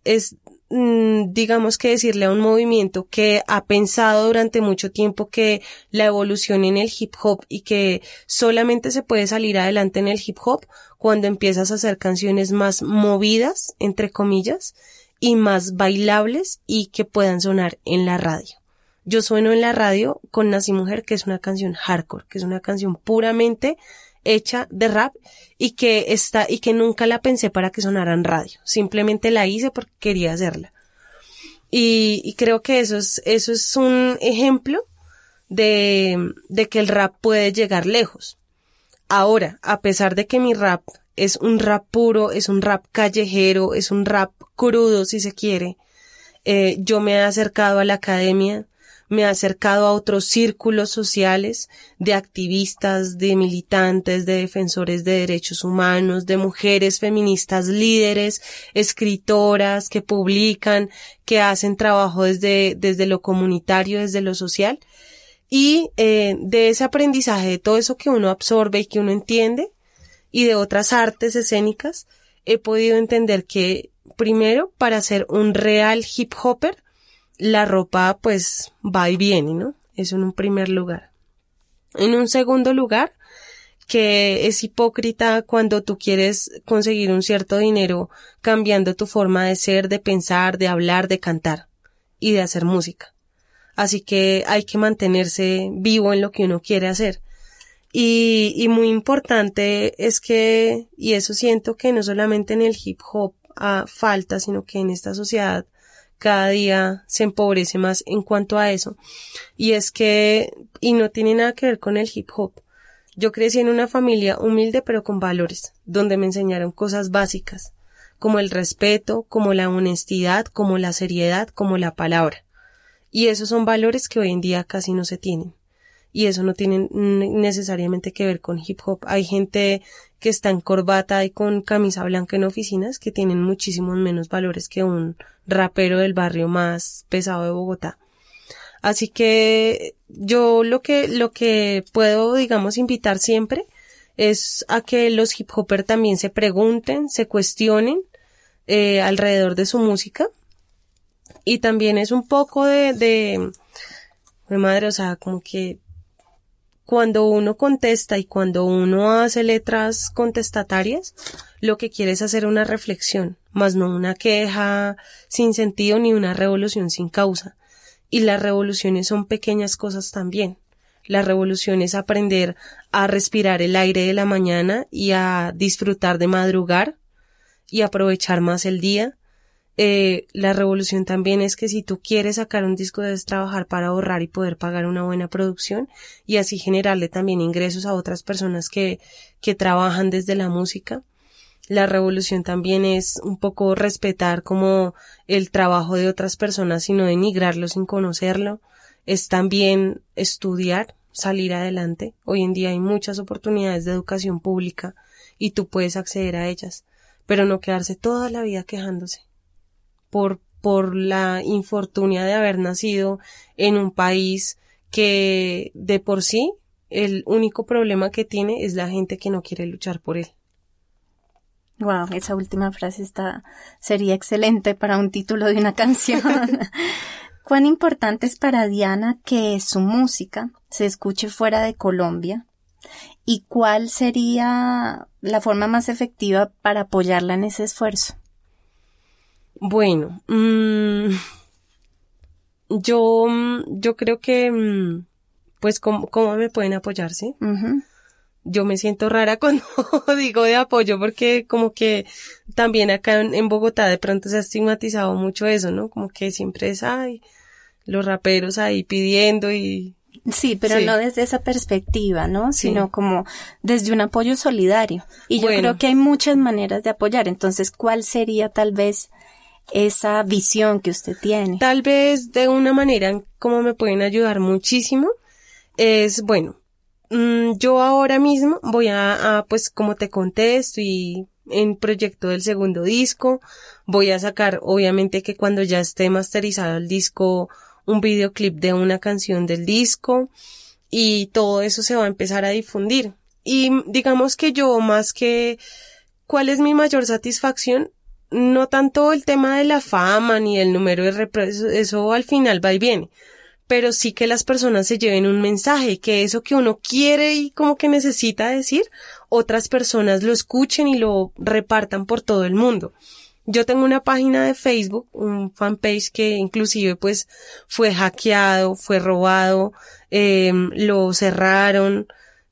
es digamos que decirle a un movimiento que ha pensado durante mucho tiempo que la evolución en el hip hop y que solamente se puede salir adelante en el hip hop cuando empiezas a hacer canciones más movidas, entre comillas, y más bailables y que puedan sonar en la radio. Yo sueno en la radio con Nací Mujer, que es una canción hardcore, que es una canción puramente hecha de rap y que está, y que nunca la pensé para que sonara en radio. Simplemente la hice porque quería hacerla. Y, y creo que eso es, eso es un ejemplo de, de que el rap puede llegar lejos. Ahora, a pesar de que mi rap es un rap puro, es un rap callejero, es un rap crudo si se quiere, eh, yo me he acercado a la academia, me ha acercado a otros círculos sociales de activistas, de militantes, de defensores de derechos humanos, de mujeres feministas líderes, escritoras que publican, que hacen trabajo desde, desde lo comunitario, desde lo social. Y eh, de ese aprendizaje, de todo eso que uno absorbe y que uno entiende, y de otras artes escénicas, he podido entender que primero, para ser un real hip hopper, la ropa pues va y viene, ¿no? Eso en un primer lugar. En un segundo lugar, que es hipócrita cuando tú quieres conseguir un cierto dinero cambiando tu forma de ser, de pensar, de hablar, de cantar y de hacer música. Así que hay que mantenerse vivo en lo que uno quiere hacer. Y, y muy importante es que, y eso siento que no solamente en el hip hop ah, falta, sino que en esta sociedad cada día se empobrece más en cuanto a eso. Y es que, y no tiene nada que ver con el hip hop. Yo crecí en una familia humilde pero con valores, donde me enseñaron cosas básicas, como el respeto, como la honestidad, como la seriedad, como la palabra. Y esos son valores que hoy en día casi no se tienen. Y eso no tiene necesariamente que ver con hip hop. Hay gente que está en corbata y con camisa blanca en oficinas que tienen muchísimos menos valores que un rapero del barrio más pesado de Bogotá. Así que yo lo que, lo que puedo, digamos, invitar siempre es a que los hip hopper también se pregunten, se cuestionen eh, alrededor de su música. Y también es un poco de, de, de madre, o sea, como que cuando uno contesta y cuando uno hace letras contestatarias, lo que quiere es hacer una reflexión, más no una queja sin sentido ni una revolución sin causa. Y las revoluciones son pequeñas cosas también. La revolución es aprender a respirar el aire de la mañana y a disfrutar de madrugar y aprovechar más el día eh, la revolución también es que si tú quieres sacar un disco debes trabajar para ahorrar y poder pagar una buena producción y así generarle también ingresos a otras personas que, que trabajan desde la música. La revolución también es un poco respetar como el trabajo de otras personas y no denigrarlo sin conocerlo. Es también estudiar, salir adelante. Hoy en día hay muchas oportunidades de educación pública y tú puedes acceder a ellas, pero no quedarse toda la vida quejándose por, por la infortunia de haber nacido en un país que de por sí el único problema que tiene es la gente que no quiere luchar por él. Wow, esa última frase está, sería excelente para un título de una canción. [LAUGHS] ¿Cuán importante es para Diana que su música se escuche fuera de Colombia? ¿Y cuál sería la forma más efectiva para apoyarla en ese esfuerzo? Bueno, mmm, yo, yo creo que, mm, pues, ¿cómo, ¿cómo, me pueden apoyar, sí? Yo me siento rara [LAUGHS] cuando digo de apoyo porque como que también acá en, Bogotá de pronto se ha estigmatizado mucho eso, ¿no? Como que siempre es, ay, los raperos ahí pidiendo y... Sí, pero no desde esa perspectiva, ¿no? Sino como desde un apoyo solidario. Y yo creo que hay muchas maneras de apoyar. Entonces, ¿cuál sería tal vez esa visión que usted tiene. Tal vez de una manera como me pueden ayudar muchísimo es, bueno, mm, yo ahora mismo voy a, pues como te conté, estoy en proyecto del segundo disco, voy a sacar, obviamente que cuando ya esté masterizado el disco, un videoclip de una canción del disco y todo eso se va a empezar a difundir. Y digamos que yo más que cuál es mi mayor satisfacción no tanto el tema de la fama ni el número de eso al final va y viene, pero sí que las personas se lleven un mensaje, que eso que uno quiere y como que necesita decir, otras personas lo escuchen y lo repartan por todo el mundo. Yo tengo una página de Facebook, un fanpage que inclusive pues fue hackeado, fue robado, eh, lo cerraron,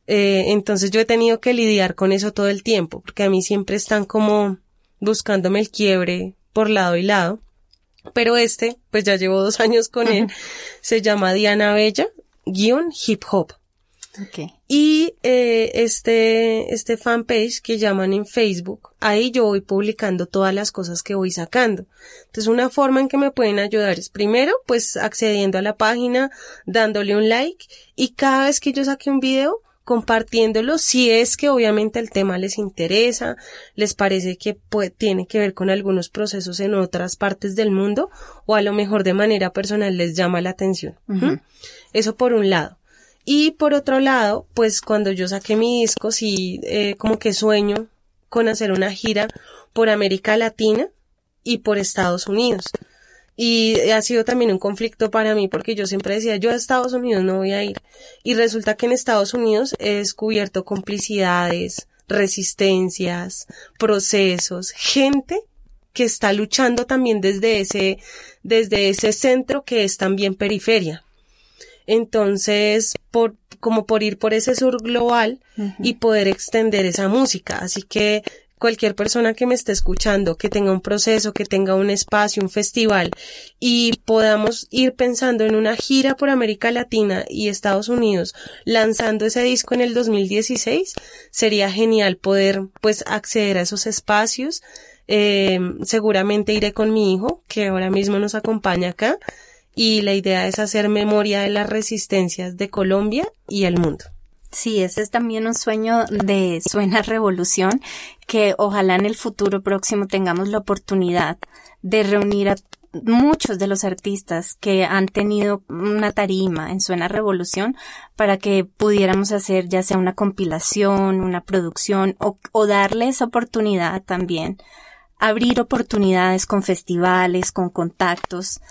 eh, entonces yo he tenido que lidiar con eso todo el tiempo, porque a mí siempre están como buscándome el quiebre por lado y lado. Pero este, pues ya llevo dos [LAUGHS] años con él, se llama Diana Bella, guion hip hop. Y eh, este, este fanpage que llaman en Facebook, ahí yo voy publicando todas las cosas que voy sacando. Entonces una forma en que me pueden ayudar es primero pues accediendo a la página, dándole un like y cada vez que yo saque un video, compartiéndolo si es que obviamente el tema les interesa, les parece que tiene que ver con algunos procesos en otras partes del mundo o a lo mejor de manera personal les llama la atención. Eso por un lado. Y por otro lado, pues cuando yo saqué mi disco, sí, eh, como que sueño con hacer una gira por América Latina y por Estados Unidos. Y ha sido también un conflicto para mí porque yo siempre decía, yo a Estados Unidos no voy a ir. Y resulta que en Estados Unidos he descubierto complicidades, resistencias, procesos, gente que está luchando también desde ese, desde ese centro que es también periferia. Entonces, por, como por ir por ese sur global y poder extender esa música. Así que cualquier persona que me esté escuchando, que tenga un proceso, que tenga un espacio, un festival y podamos ir pensando en una gira por América Latina y Estados Unidos lanzando ese disco en el 2016, sería genial poder pues acceder a esos espacios. Eh, seguramente iré con mi hijo, que ahora mismo nos acompaña acá, y la idea es hacer memoria de las resistencias de Colombia y el mundo. Sí, ese es también un sueño de Suena Revolución, que ojalá en el futuro próximo tengamos la oportunidad de reunir a muchos de los artistas que han tenido una tarima en Suena Revolución para que pudiéramos hacer ya sea una compilación, una producción o, o darles oportunidad también, abrir oportunidades con festivales, con contactos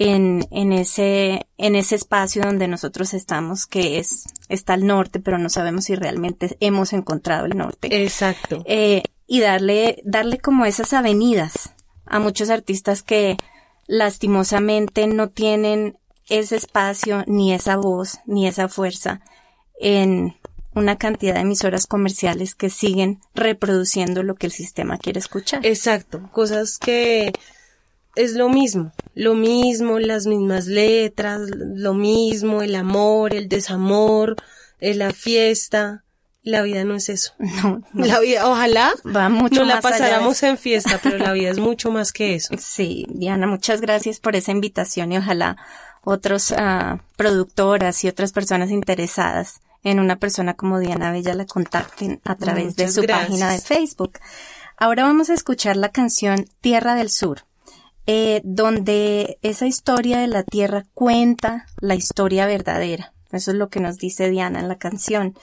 en, en ese, en ese espacio donde nosotros estamos, que es, está al norte, pero no sabemos si realmente hemos encontrado el norte. Exacto. Eh, y darle, darle como esas avenidas a muchos artistas que lastimosamente no tienen ese espacio, ni esa voz, ni esa fuerza en una cantidad de emisoras comerciales que siguen reproduciendo lo que el sistema quiere escuchar. Exacto, cosas que es lo mismo, lo mismo, las mismas letras, lo mismo, el amor, el desamor, eh, la fiesta. La vida no es eso. [LAUGHS] No, La vida, ojalá va mucho no la allá pasáramos en fiesta, pero la vida es [LAUGHS] mucho más que eso. Sí, Diana, muchas gracias por esa invitación y ojalá otros ah, productoras y otras personas interesadas en una persona como Diana Bella la contacten a través de su gracias. página de Facebook. Ahora vamos a escuchar la canción Tierra del Sur, eh, donde esa historia de la tierra cuenta la historia verdadera. Eso es lo que nos dice Diana en la canción.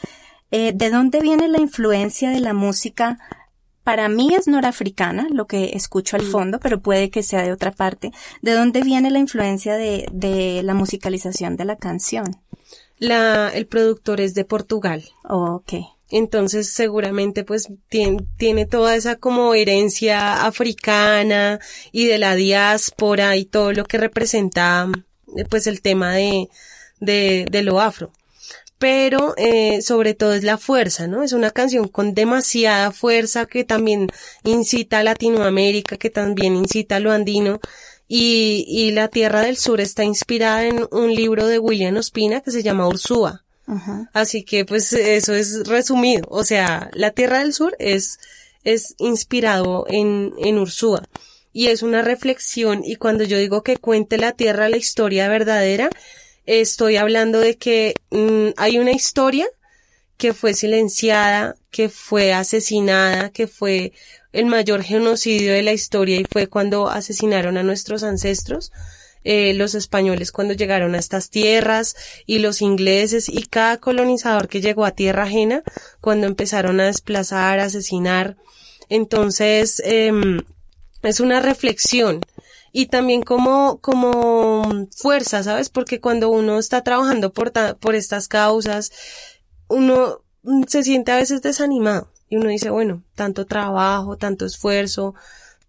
Eh, ¿De dónde viene la influencia de la música? Para mí es norafricana, lo que escucho al fondo, pero puede que sea de otra parte. ¿De dónde viene la influencia de, de la musicalización de la canción? La, el productor es de Portugal. Oh, ok. Entonces seguramente pues tiene, tiene toda esa como herencia africana y de la diáspora y todo lo que representa eh, pues el tema de, de, de lo afro. Pero eh, sobre todo es la fuerza, ¿no? Es una canción con demasiada fuerza que también incita a Latinoamérica, que también incita a lo andino. Y, y la Tierra del Sur está inspirada en un libro de William Ospina que se llama Ursúa. Ajá. Así que pues eso es resumido. O sea, la Tierra del Sur es, es inspirado en, en Ursúa. Y es una reflexión y cuando yo digo que cuente la Tierra la historia verdadera, estoy hablando de que mm, hay una historia que fue silenciada, que fue asesinada, que fue el mayor genocidio de la historia y fue cuando asesinaron a nuestros ancestros eh, los españoles cuando llegaron a estas tierras y los ingleses y cada colonizador que llegó a tierra ajena cuando empezaron a desplazar, a asesinar. Entonces, em, es una reflexión y también como, como fuerza, ¿sabes? Porque cuando uno está trabajando por, por estas causas, uno mm, se siente a veces desanimado y uno dice, bueno, tanto trabajo, tanto esfuerzo,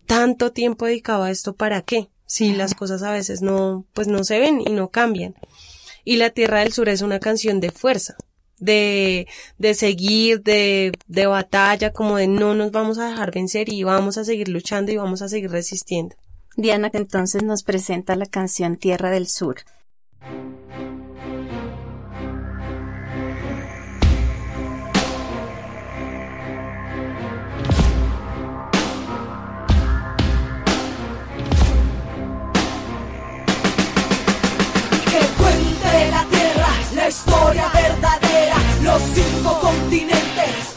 tanto tiempo dedicado a esto, ¿para qué? Si las cosas a veces no, pues no se ven y no cambian. Y La Tierra del Sur es una canción de fuerza, de, de seguir, de, de batalla, como de no nos vamos a dejar vencer y vamos a seguir luchando y vamos a seguir resistiendo. Diana entonces nos presenta la canción Tierra del Sur. historia verdadera, los cinco continentes.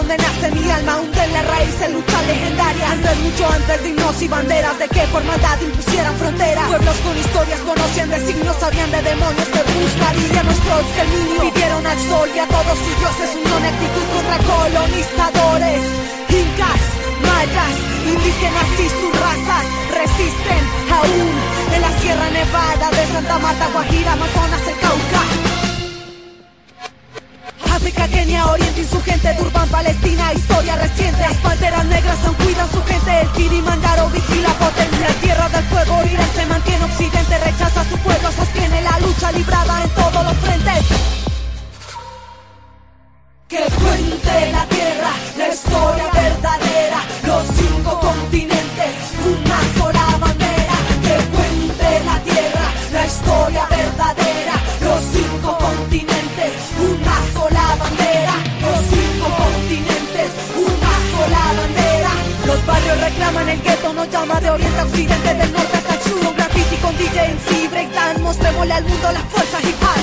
Donde nace mi alma, hunde en la raíz en lucha legendaria. Antes, mucho antes de himnos y banderas de que por maldad impusieran fronteras. Pueblos con historias conocían de signos, sabían de demonios que buscaría nuestro exterminio. Pidieron al sol y a todos sus dioses una actitud contra colonizadores. Incas, mayas, indígenas y sus razas resisten aún en la Sierra Nevada de Santa Marta, Guajira, Amazonas, el Cauca. África, Kenia, Oriente insurgente, Durban, Palestina, historia reciente. Las panteras negras aún cuidan su gente, el Kirimandaro vigila potente. La tierra del fuego, Irán se mantiene occidente, rechaza a su pueblo, sostiene la lucha librada en todos los frentes. Que cuente la tierra, la historia verdadera, los cinco continentes, una sola de oriente a occidente, del norte hasta el sur. Un graffiti con DJ sí, breakdown, mostrémosle al mundo la fuerza hip hop.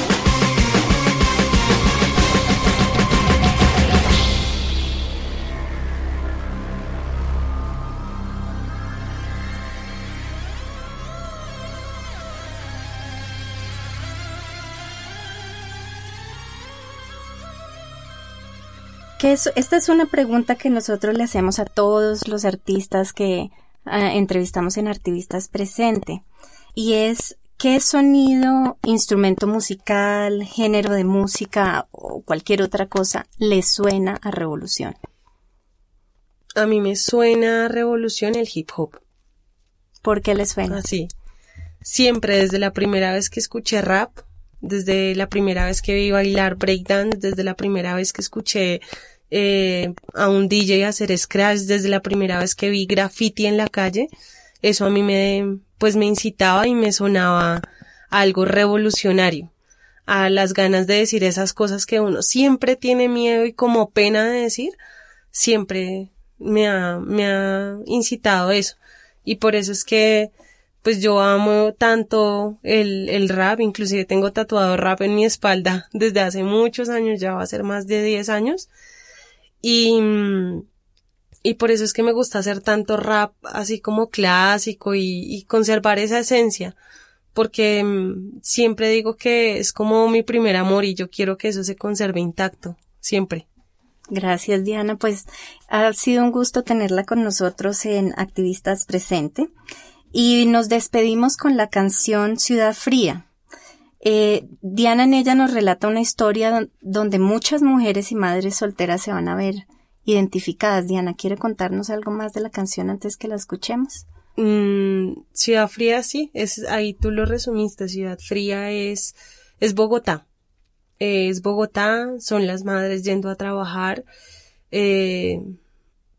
Que es- esta es una pregunta que nosotros le hacemos a todos los artistas que ah, entrevistamos en Artivistas Presente. Y es, ¿qué sonido, instrumento musical, género de música o cualquier otra cosa le suena a Revolución? A mí me suena a revolución el hip hop. ¿Por qué le suena? Así. Siempre, desde la primera vez que escuché rap, desde la primera vez que vi bailar breakdance, desde la primera vez que escuché eh, a un DJ hacer scratch, desde la primera vez que vi graffiti en la calle, eso a mí me, pues me incitaba y me sonaba a algo revolucionario, a las ganas de decir esas cosas que uno siempre tiene miedo y como pena de decir, siempre me ha, me ha incitado eso. Y por eso es que, pues yo amo tanto el, el rap, inclusive tengo tatuado rap en mi espalda [LAUGHS] desde hace muchos años, ya va a ser más de 10 años. Y, mm, y por eso es que me gusta hacer tanto rap así como clásico y, y conservar esa esencia. Porque mm, siempre digo que es como mi primer amor y yo quiero que eso se conserve intacto, siempre. Gracias, Diana. Pues ha sido un gusto tenerla con nosotros en Activistas Presente. Y nos despedimos con la canción Ciudad Fría. Eh, Diana en ella nos relata una historia don- donde muchas mujeres y madres solteras se van a ver identificadas. Diana, ¿quiere contarnos algo más de la canción antes que la escuchemos? Mm, Ciudad Fría, sí, es, ahí tú lo resumiste. Ciudad Fría es, es Bogotá. Es Bogotá, son las madres yendo a trabajar. Eh,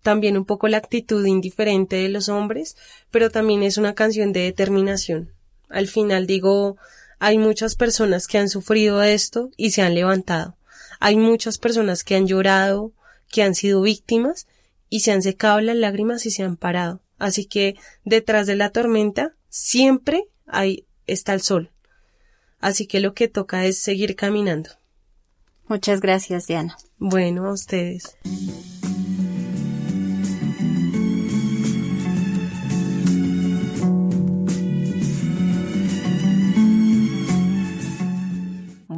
también un poco la actitud indiferente de los hombres, pero también es una canción de determinación. Al final digo, hay muchas personas que han sufrido esto y se han levantado. Hay muchas personas que han llorado, que han sido víctimas y se han secado las lágrimas y se han parado. Así que detrás de la tormenta siempre hay, está el sol. Así que lo que toca es seguir caminando. Muchas gracias, Diana. Bueno, a ustedes.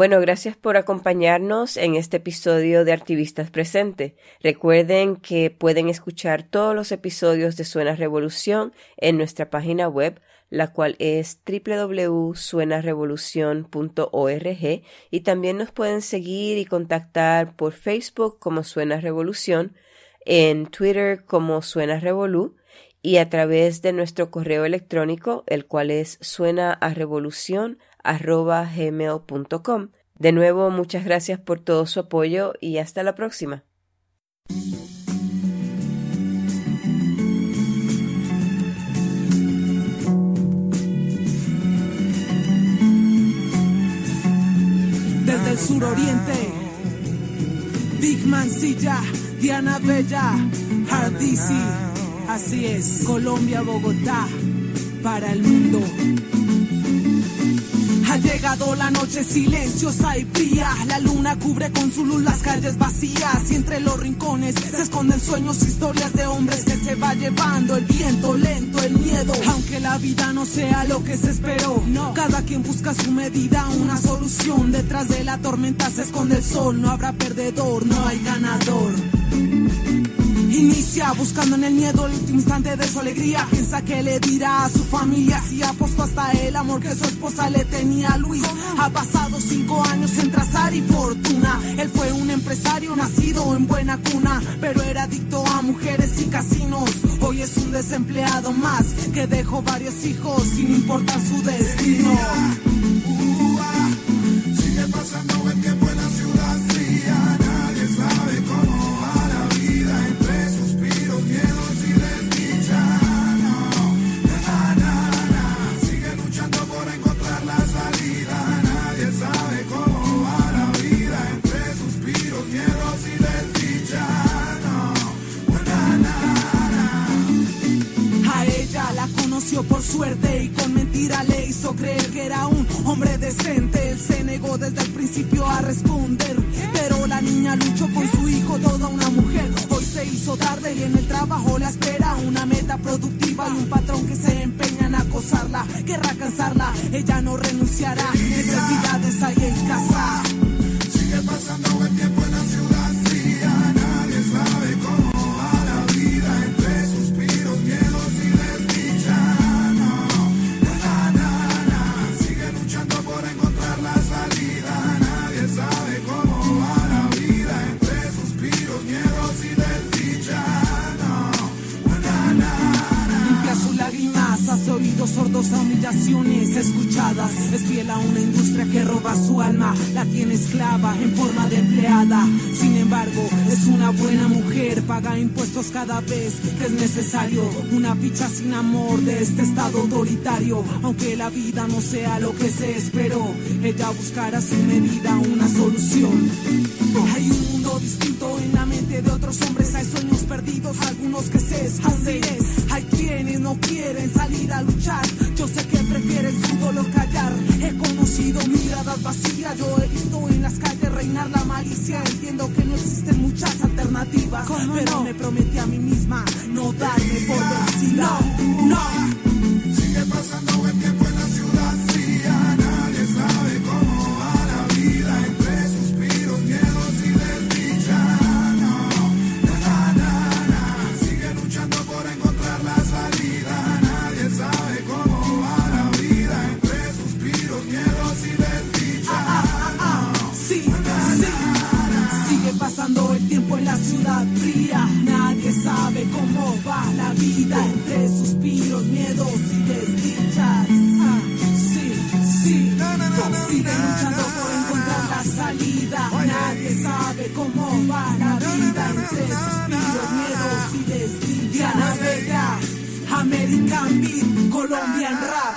Bueno, gracias por acompañarnos en este episodio de Activistas Presente. Recuerden que pueden escuchar todos los episodios de Suena Revolución en nuestra página web, la cual es www.suenarevolucion.org y también nos pueden seguir y contactar por Facebook como Suena Revolución, en Twitter como Suena Revolú y a través de nuestro correo electrónico, el cual es suena a revolución gmail.com. De nuevo, muchas gracias por todo su apoyo y hasta la próxima. Desde el suroriente Big Mancilla, Diana Bella, Hardisi. Así es, Colombia, Bogotá, para el mundo. Ha llegado la noche silenciosa y fría. La luna cubre con su luz las calles vacías. Y entre los rincones se esconden sueños, historias de hombres que se va llevando el viento lento, el miedo. Aunque la vida no sea lo que se esperó, no. Cada quien busca su medida, una solución. Detrás de la tormenta se esconde el sol. No habrá perdedor, no hay ganador. Inicia buscando en el miedo el último instante de su alegría. Piensa que le dirá a su familia si apostó hasta el amor que su esposa le tenía a Luis. Ha pasado cinco años en trazar y fortuna. Él fue un empresario nacido en buena cuna, pero era adicto a mujeres y casinos. Hoy es un desempleado más que dejó varios hijos sin importar su destino. Suerte y con mentira le hizo creer que era un hombre decente. Él se negó desde el principio a responder, pero la niña luchó con su hijo, toda una mujer. Hoy se hizo tarde y en el trabajo la espera una meta productiva y un patrón que se empeña en acosarla. Querrá cansarla, ella no renunciará. Necesidades hay en casa. Oídos sordos a humillaciones escuchadas. Es fiel a una industria que roba su alma, la tiene esclava en forma de empleada. Sin embargo, es una buena mujer, paga impuestos cada vez que es necesario. Una picha sin amor de este estado autoritario. Aunque la vida no sea lo que se esperó, ella buscará su medida una solución. Hay un mundo distinto en la mente de otros hombres, hay sueños perdidos, algunos que se esconden. Hay quienes no quieren salir a luchar, yo sé que prefieren su dolor callar. He conocido miradas vacías, yo he visto en las calles reinar la malicia. Entiendo que no existen muchas alternativas, pero me prometí a mí misma no darme por vencida. No, no. raíces, suspiros, miedos y desdichas. Navega, American Beat, Colombian Rap.